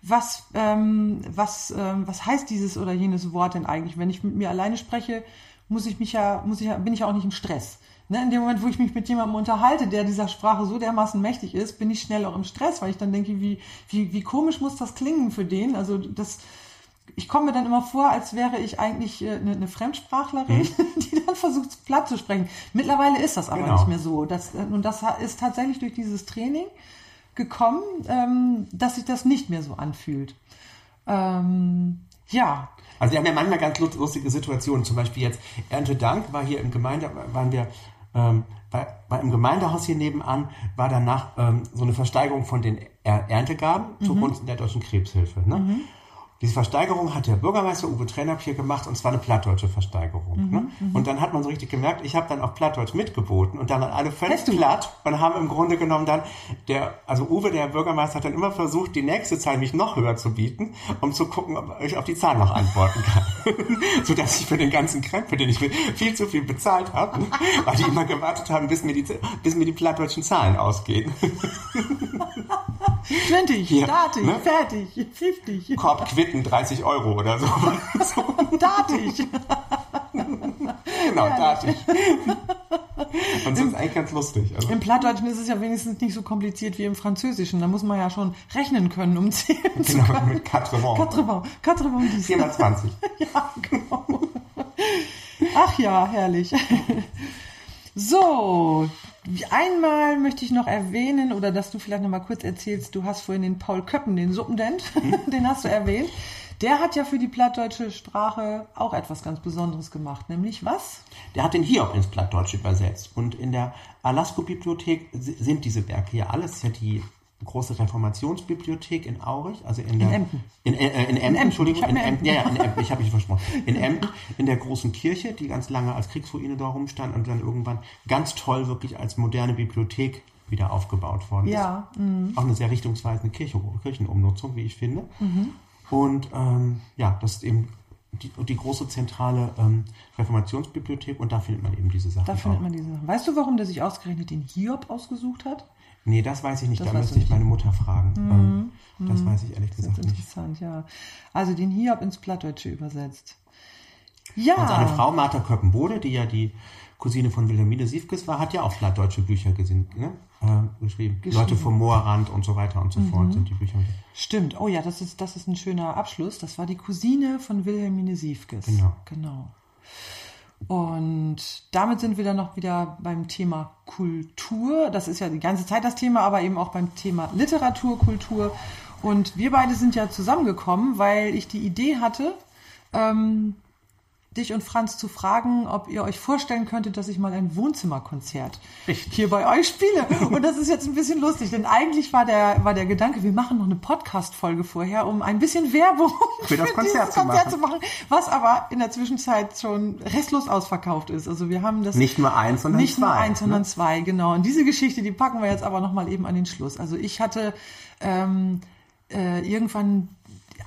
was, ähm, was, ähm, was heißt dieses oder jenes Wort denn eigentlich? Wenn ich mit mir alleine spreche, muss ich mich ja, muss ich ja, bin ich ja auch nicht im Stress. Ne? In dem Moment, wo ich mich mit jemandem unterhalte, der dieser Sprache so dermaßen mächtig ist, bin ich schnell auch im Stress, weil ich dann denke, wie, wie, wie komisch muss das klingen für den? Also das, ich komme mir dann immer vor, als wäre ich eigentlich äh, eine, eine Fremdsprachlerin, mhm. die dann versucht, platt zu sprechen. Mittlerweile ist das aber genau. nicht mehr so. Das, äh, und das ist tatsächlich durch dieses Training gekommen, ähm, dass sich das nicht mehr so anfühlt. Ähm, ja. Also wir haben ja manchmal ganz lustige Situationen. Zum Beispiel jetzt Erntedank war hier im Gemeinde, waren wir ähm, bei, bei im Gemeindehaus hier nebenan, war danach ähm, so eine Versteigerung von den Erntegaben mhm. zugunsten der Deutschen Krebshilfe. Ne? Mhm. Diese Versteigerung hat der Bürgermeister Uwe Trenner hier gemacht und zwar eine plattdeutsche Versteigerung. Mhm, ne? Mhm. Und dann hat man so richtig gemerkt, ich habe dann auf Plattdeutsch mitgeboten und dann waren alle völlig platt und haben im Grunde genommen dann, der, also Uwe, der Bürgermeister, hat dann immer versucht, die nächste Zahl mich noch höher zu bieten, um zu gucken, ob ich auf die Zahl noch antworten kann. Sodass ich für den ganzen Krempel, den ich viel zu viel bezahlt habe, weil die immer gewartet haben, bis mir die, bis mir die plattdeutschen Zahlen ausgehen. 20, ja, Datig, ne? fertig, 50. Korb quitten, 30 Euro oder so. Datig. genau, Datig. Und das ist eigentlich ganz lustig. Also. Im Plattdeutschen ist es ja wenigstens nicht so kompliziert wie im Französischen. Da muss man ja schon rechnen können, um zählen genau, zu mit Quatre-Vent. Quatre-Vent. Quatre-Vent 420. ja, genau. Ach ja, herrlich. So, Einmal möchte ich noch erwähnen, oder dass du vielleicht noch mal kurz erzählst, du hast vorhin den Paul Köppen, den Suppendent, mhm. den hast du erwähnt. Der hat ja für die plattdeutsche Sprache auch etwas ganz Besonderes gemacht, nämlich was? Der hat den Hiob ins Plattdeutsche übersetzt. Und in der Alasko-Bibliothek sind diese Werke ja alles, ja die große Reformationsbibliothek in Aurich, also in, der, in Emden. In, äh, in, Emden, Entschuldigung, in Emden, ja, ja, in Emden, ich habe mich versprochen. In Emden, in der großen Kirche, die ganz lange als Kriegsruine da rumstand und dann irgendwann ganz toll wirklich als moderne Bibliothek wieder aufgebaut worden ja, ist. Mh. Auch eine sehr richtungsweisende Kirche, Kirchenumnutzung, wie ich finde. Mhm. Und ähm, ja, das ist eben die, die große zentrale ähm, Reformationsbibliothek und da findet man eben diese Sachen. Da findet man diese Sachen. Weißt du, warum der sich ausgerechnet den Hiob ausgesucht hat? Nee, das weiß ich nicht. Das da müsste ich meine Mutter fragen. Mhm. Ähm, das mhm. weiß ich ehrlich gesagt nicht. Interessant, ja. Also den Hiob ins Plattdeutsche übersetzt. Ja. Und seine Frau Martha Köppenbode, die ja die Cousine von Wilhelmine Siefkes war, hat ja auch plattdeutsche Bücher gesehen, ne? äh, geschrieben. geschrieben. Leute vom Moorrand und so weiter und so mhm. fort sind die Bücher. Stimmt. Oh ja, das ist, das ist ein schöner Abschluss. Das war die Cousine von Wilhelmine Siefkes. Genau. Genau. Und damit sind wir dann noch wieder beim Thema Kultur. Das ist ja die ganze Zeit das Thema, aber eben auch beim Thema Literatur, Kultur. Und wir beide sind ja zusammengekommen, weil ich die Idee hatte, ähm, dich und Franz zu fragen, ob ihr euch vorstellen könntet, dass ich mal ein Wohnzimmerkonzert Richtig. hier bei euch spiele. Und das ist jetzt ein bisschen lustig, denn eigentlich war der, war der Gedanke, wir machen noch eine Podcast-Folge vorher, um ein bisschen Werbung für das Konzert, zu, Konzert zu, machen. was aber in der Zwischenzeit schon restlos ausverkauft ist. Also wir haben das nicht nur eins, sondern nicht zwei. Nicht nur eins, sondern ne? zwei, genau. Und diese Geschichte, die packen wir jetzt aber noch mal eben an den Schluss. Also ich hatte ähm, äh, irgendwann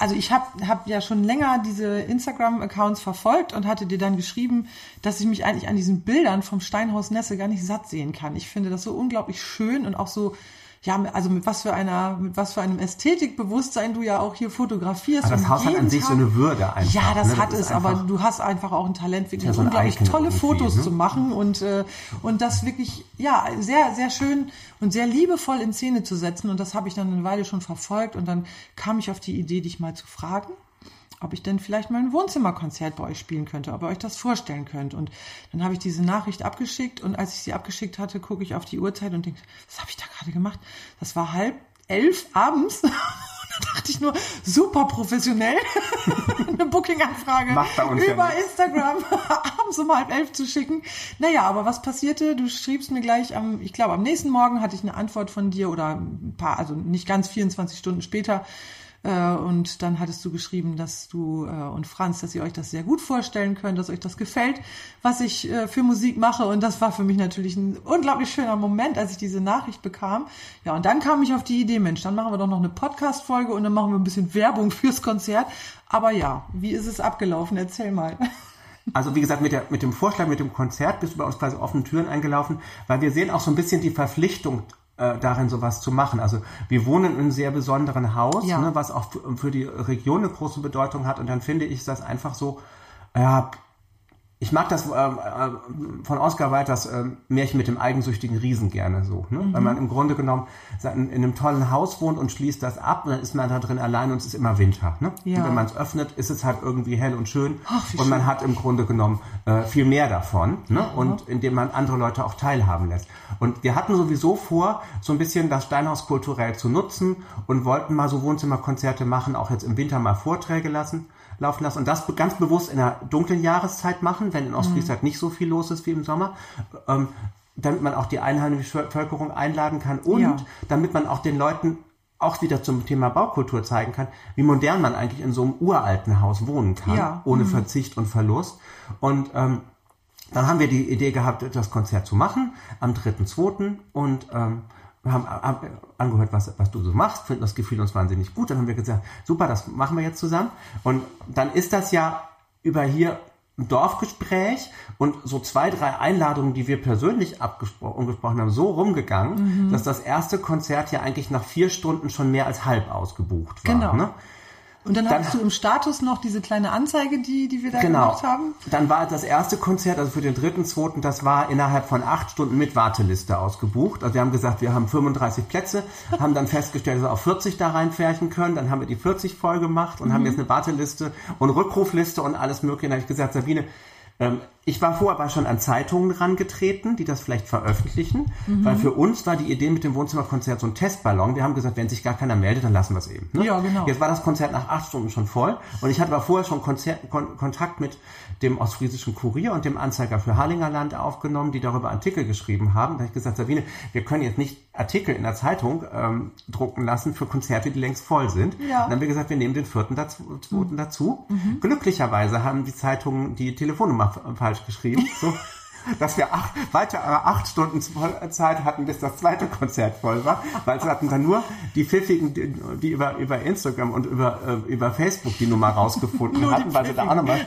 also ich habe hab ja schon länger diese Instagram-Accounts verfolgt und hatte dir dann geschrieben, dass ich mich eigentlich an diesen Bildern vom Steinhaus Nesse gar nicht satt sehen kann. Ich finde das so unglaublich schön und auch so ja, also mit was für einer, mit was für einem Ästhetikbewusstsein du ja auch hier fotografierst. Aber das Haus hat an sich so eine Würde einfach. Ja, das ne? hat das es, aber du hast einfach auch ein Talent, wirklich ja so unglaublich tolle Fotos ne? zu machen und, äh, und das wirklich, ja, sehr, sehr schön und sehr liebevoll in Szene zu setzen. Und das habe ich dann eine Weile schon verfolgt und dann kam ich auf die Idee, dich mal zu fragen ob ich denn vielleicht mal ein Wohnzimmerkonzert bei euch spielen könnte, ob ihr euch das vorstellen könnt. Und dann habe ich diese Nachricht abgeschickt und als ich sie abgeschickt hatte, gucke ich auf die Uhrzeit und denke, was habe ich da gerade gemacht? Das war halb elf abends. da dachte ich nur, super professionell, eine Booking-Anfrage über Instagram abends um halb elf zu schicken. Naja, aber was passierte? Du schriebst mir gleich am, ich glaube, am nächsten Morgen hatte ich eine Antwort von dir oder ein paar, also nicht ganz 24 Stunden später, äh, und dann hattest du geschrieben, dass du äh, und Franz, dass ihr euch das sehr gut vorstellen könnt, dass euch das gefällt, was ich äh, für Musik mache. Und das war für mich natürlich ein unglaublich schöner Moment, als ich diese Nachricht bekam. Ja, und dann kam ich auf die Idee, Mensch, dann machen wir doch noch eine Podcast-Folge und dann machen wir ein bisschen Werbung fürs Konzert. Aber ja, wie ist es abgelaufen? Erzähl mal. Also wie gesagt, mit, der, mit dem Vorschlag, mit dem Konzert bist du bei uns quasi offene Türen eingelaufen, weil wir sehen auch so ein bisschen die Verpflichtung äh, darin sowas zu machen. Also wir wohnen in einem sehr besonderen Haus, ja. ne, was auch für die Region eine große Bedeutung hat. Und dann finde ich das einfach so, ja, ich mag das äh, von Oscar Walters äh, Märchen mit dem eigensüchtigen Riesen gerne so, ne? Mhm. weil man im Grunde genommen in einem tollen Haus wohnt und schließt das ab und dann ist man da drin allein und es ist immer Winter. Ne? Ja. Und wenn man es öffnet, ist es halt irgendwie hell und schön Ach, und man schön. hat im Grunde genommen äh, viel mehr davon ne? Mhm. und indem man andere Leute auch teilhaben lässt. Und wir hatten sowieso vor, so ein bisschen das Steinhaus kulturell zu nutzen und wollten mal so Wohnzimmerkonzerte machen, auch jetzt im Winter mal Vorträge lassen laufen lassen und das ganz bewusst in der dunklen Jahreszeit machen, wenn in Ostfriesland mhm. nicht so viel los ist wie im Sommer. Ähm, damit man auch die einheimische Bevölkerung einladen kann und ja. damit man auch den Leuten auch wieder zum Thema Baukultur zeigen kann, wie modern man eigentlich in so einem uralten Haus wohnen kann, ja. ohne mhm. Verzicht und Verlust. Und ähm, dann haben wir die Idee gehabt, das Konzert zu machen am 3.2. und ähm, wir haben angehört, was, was du so machst, finden das Gefühl uns wahnsinnig gut. Dann haben wir gesagt, super, das machen wir jetzt zusammen. Und dann ist das ja über hier ein Dorfgespräch und so zwei, drei Einladungen, die wir persönlich abgesprochen haben, so rumgegangen, mhm. dass das erste Konzert ja eigentlich nach vier Stunden schon mehr als halb ausgebucht war. Genau. Ne? Und dann, dann hast du im Status noch diese kleine Anzeige, die, die wir da genau. gemacht haben? Dann war das erste Konzert, also für den dritten, zweiten, das war innerhalb von acht Stunden mit Warteliste ausgebucht. Also wir haben gesagt, wir haben 35 Plätze, haben dann festgestellt, dass wir auf 40 da reinfärchen können. Dann haben wir die 40 voll gemacht und mhm. haben jetzt eine Warteliste und Rückrufliste und alles mögliche. Dann habe ich gesagt, Sabine, ich war vorher aber schon an Zeitungen rangetreten, die das vielleicht veröffentlichen, mhm. weil für uns war die Idee mit dem Wohnzimmerkonzert so ein Testballon. Wir haben gesagt, wenn sich gar keiner meldet, dann lassen wir es eben. Ne? Ja, genau. Jetzt war das Konzert nach acht Stunden schon voll und ich hatte aber vorher schon Konzert, Kon Kontakt mit dem Ostfriesischen Kurier und dem Anzeiger für Harlingerland aufgenommen, die darüber Artikel geschrieben haben. Da habe ich gesagt, Sabine, wir können jetzt nicht Artikel in der Zeitung ähm, drucken lassen für Konzerte, die längst voll sind. Ja. Dann haben wir gesagt, wir nehmen den vierten dazu. Mhm. dazu. Mhm. Glücklicherweise haben die Zeitungen die Telefonnummer falsch geschrieben. So dass wir acht, weitere acht Stunden Zeit hatten, bis das zweite Konzert voll war, weil es hatten dann nur die Pfiffigen, die, über, über Instagram und über, äh, über Facebook die Nummer rausgefunden hatten, weil sie da auch noch was,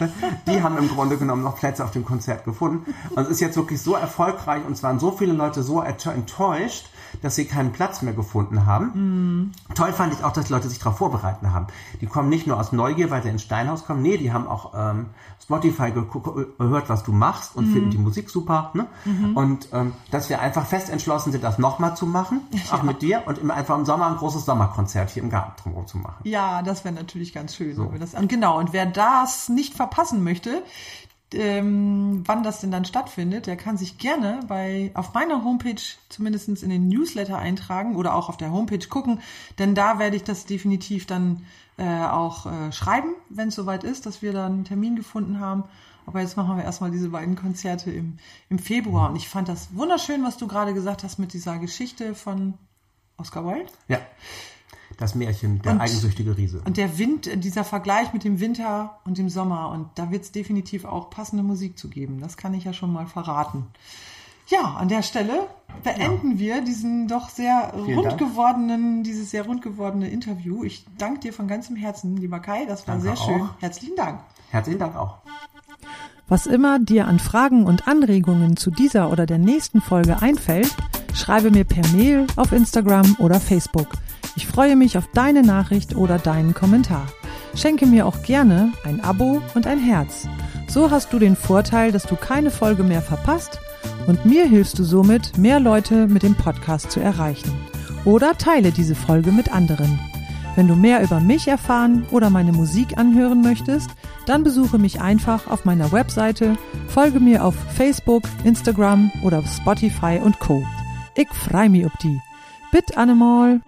die haben im Grunde genommen noch Plätze auf dem Konzert gefunden. Und es ist jetzt wirklich so erfolgreich und es waren so viele Leute so enttäuscht, dass sie keinen Platz mehr gefunden haben. Mhm. Toll fand ich auch, dass Leute sich darauf vorbereiten haben. Die kommen nicht nur aus Neugier, weil sie ins Steinhaus kommen, nee, die haben auch ähm, Spotify gehört, was du machst und mhm. finden die Musik super. Ne? Mhm. Und ähm, dass wir einfach fest entschlossen sind, das nochmal zu machen, ja. auch mit dir und im, einfach im Sommer ein großes Sommerkonzert hier im Garten drumherum zu machen. Ja, das wäre natürlich ganz schön. So. Das, und genau, und wer das nicht verpassen möchte, ähm, wann das denn dann stattfindet, der kann sich gerne bei auf meiner Homepage zumindest in den Newsletter eintragen oder auch auf der Homepage gucken, denn da werde ich das definitiv dann äh, auch äh, schreiben, wenn es soweit ist, dass wir dann einen Termin gefunden haben. Aber jetzt machen wir erstmal diese beiden Konzerte im, im Februar. Und ich fand das wunderschön, was du gerade gesagt hast mit dieser Geschichte von Oscar Wilde. Ja. Das Märchen, der und, eigensüchtige Riese. Und der Wind, dieser Vergleich mit dem Winter und dem Sommer. Und da wird es definitiv auch passende Musik zu geben. Das kann ich ja schon mal verraten. Ja, an der Stelle beenden ja. wir diesen doch sehr Vielen rund Dank. gewordenen, dieses sehr rund gewordene Interview. Ich danke dir von ganzem Herzen, lieber Kai. Das war danke sehr schön. Auch. Herzlichen Dank. Herzlichen Dank auch. Was immer dir an Fragen und Anregungen zu dieser oder der nächsten Folge einfällt, schreibe mir per Mail auf Instagram oder Facebook. Ich freue mich auf deine Nachricht oder deinen Kommentar. Schenke mir auch gerne ein Abo und ein Herz. So hast du den Vorteil, dass du keine Folge mehr verpasst und mir hilfst du somit, mehr Leute mit dem Podcast zu erreichen. Oder teile diese Folge mit anderen. Wenn du mehr über mich erfahren oder meine Musik anhören möchtest, dann besuche mich einfach auf meiner Webseite, folge mir auf Facebook, Instagram oder Spotify und Co. Ich freu mich ob die. Bitte Annemal.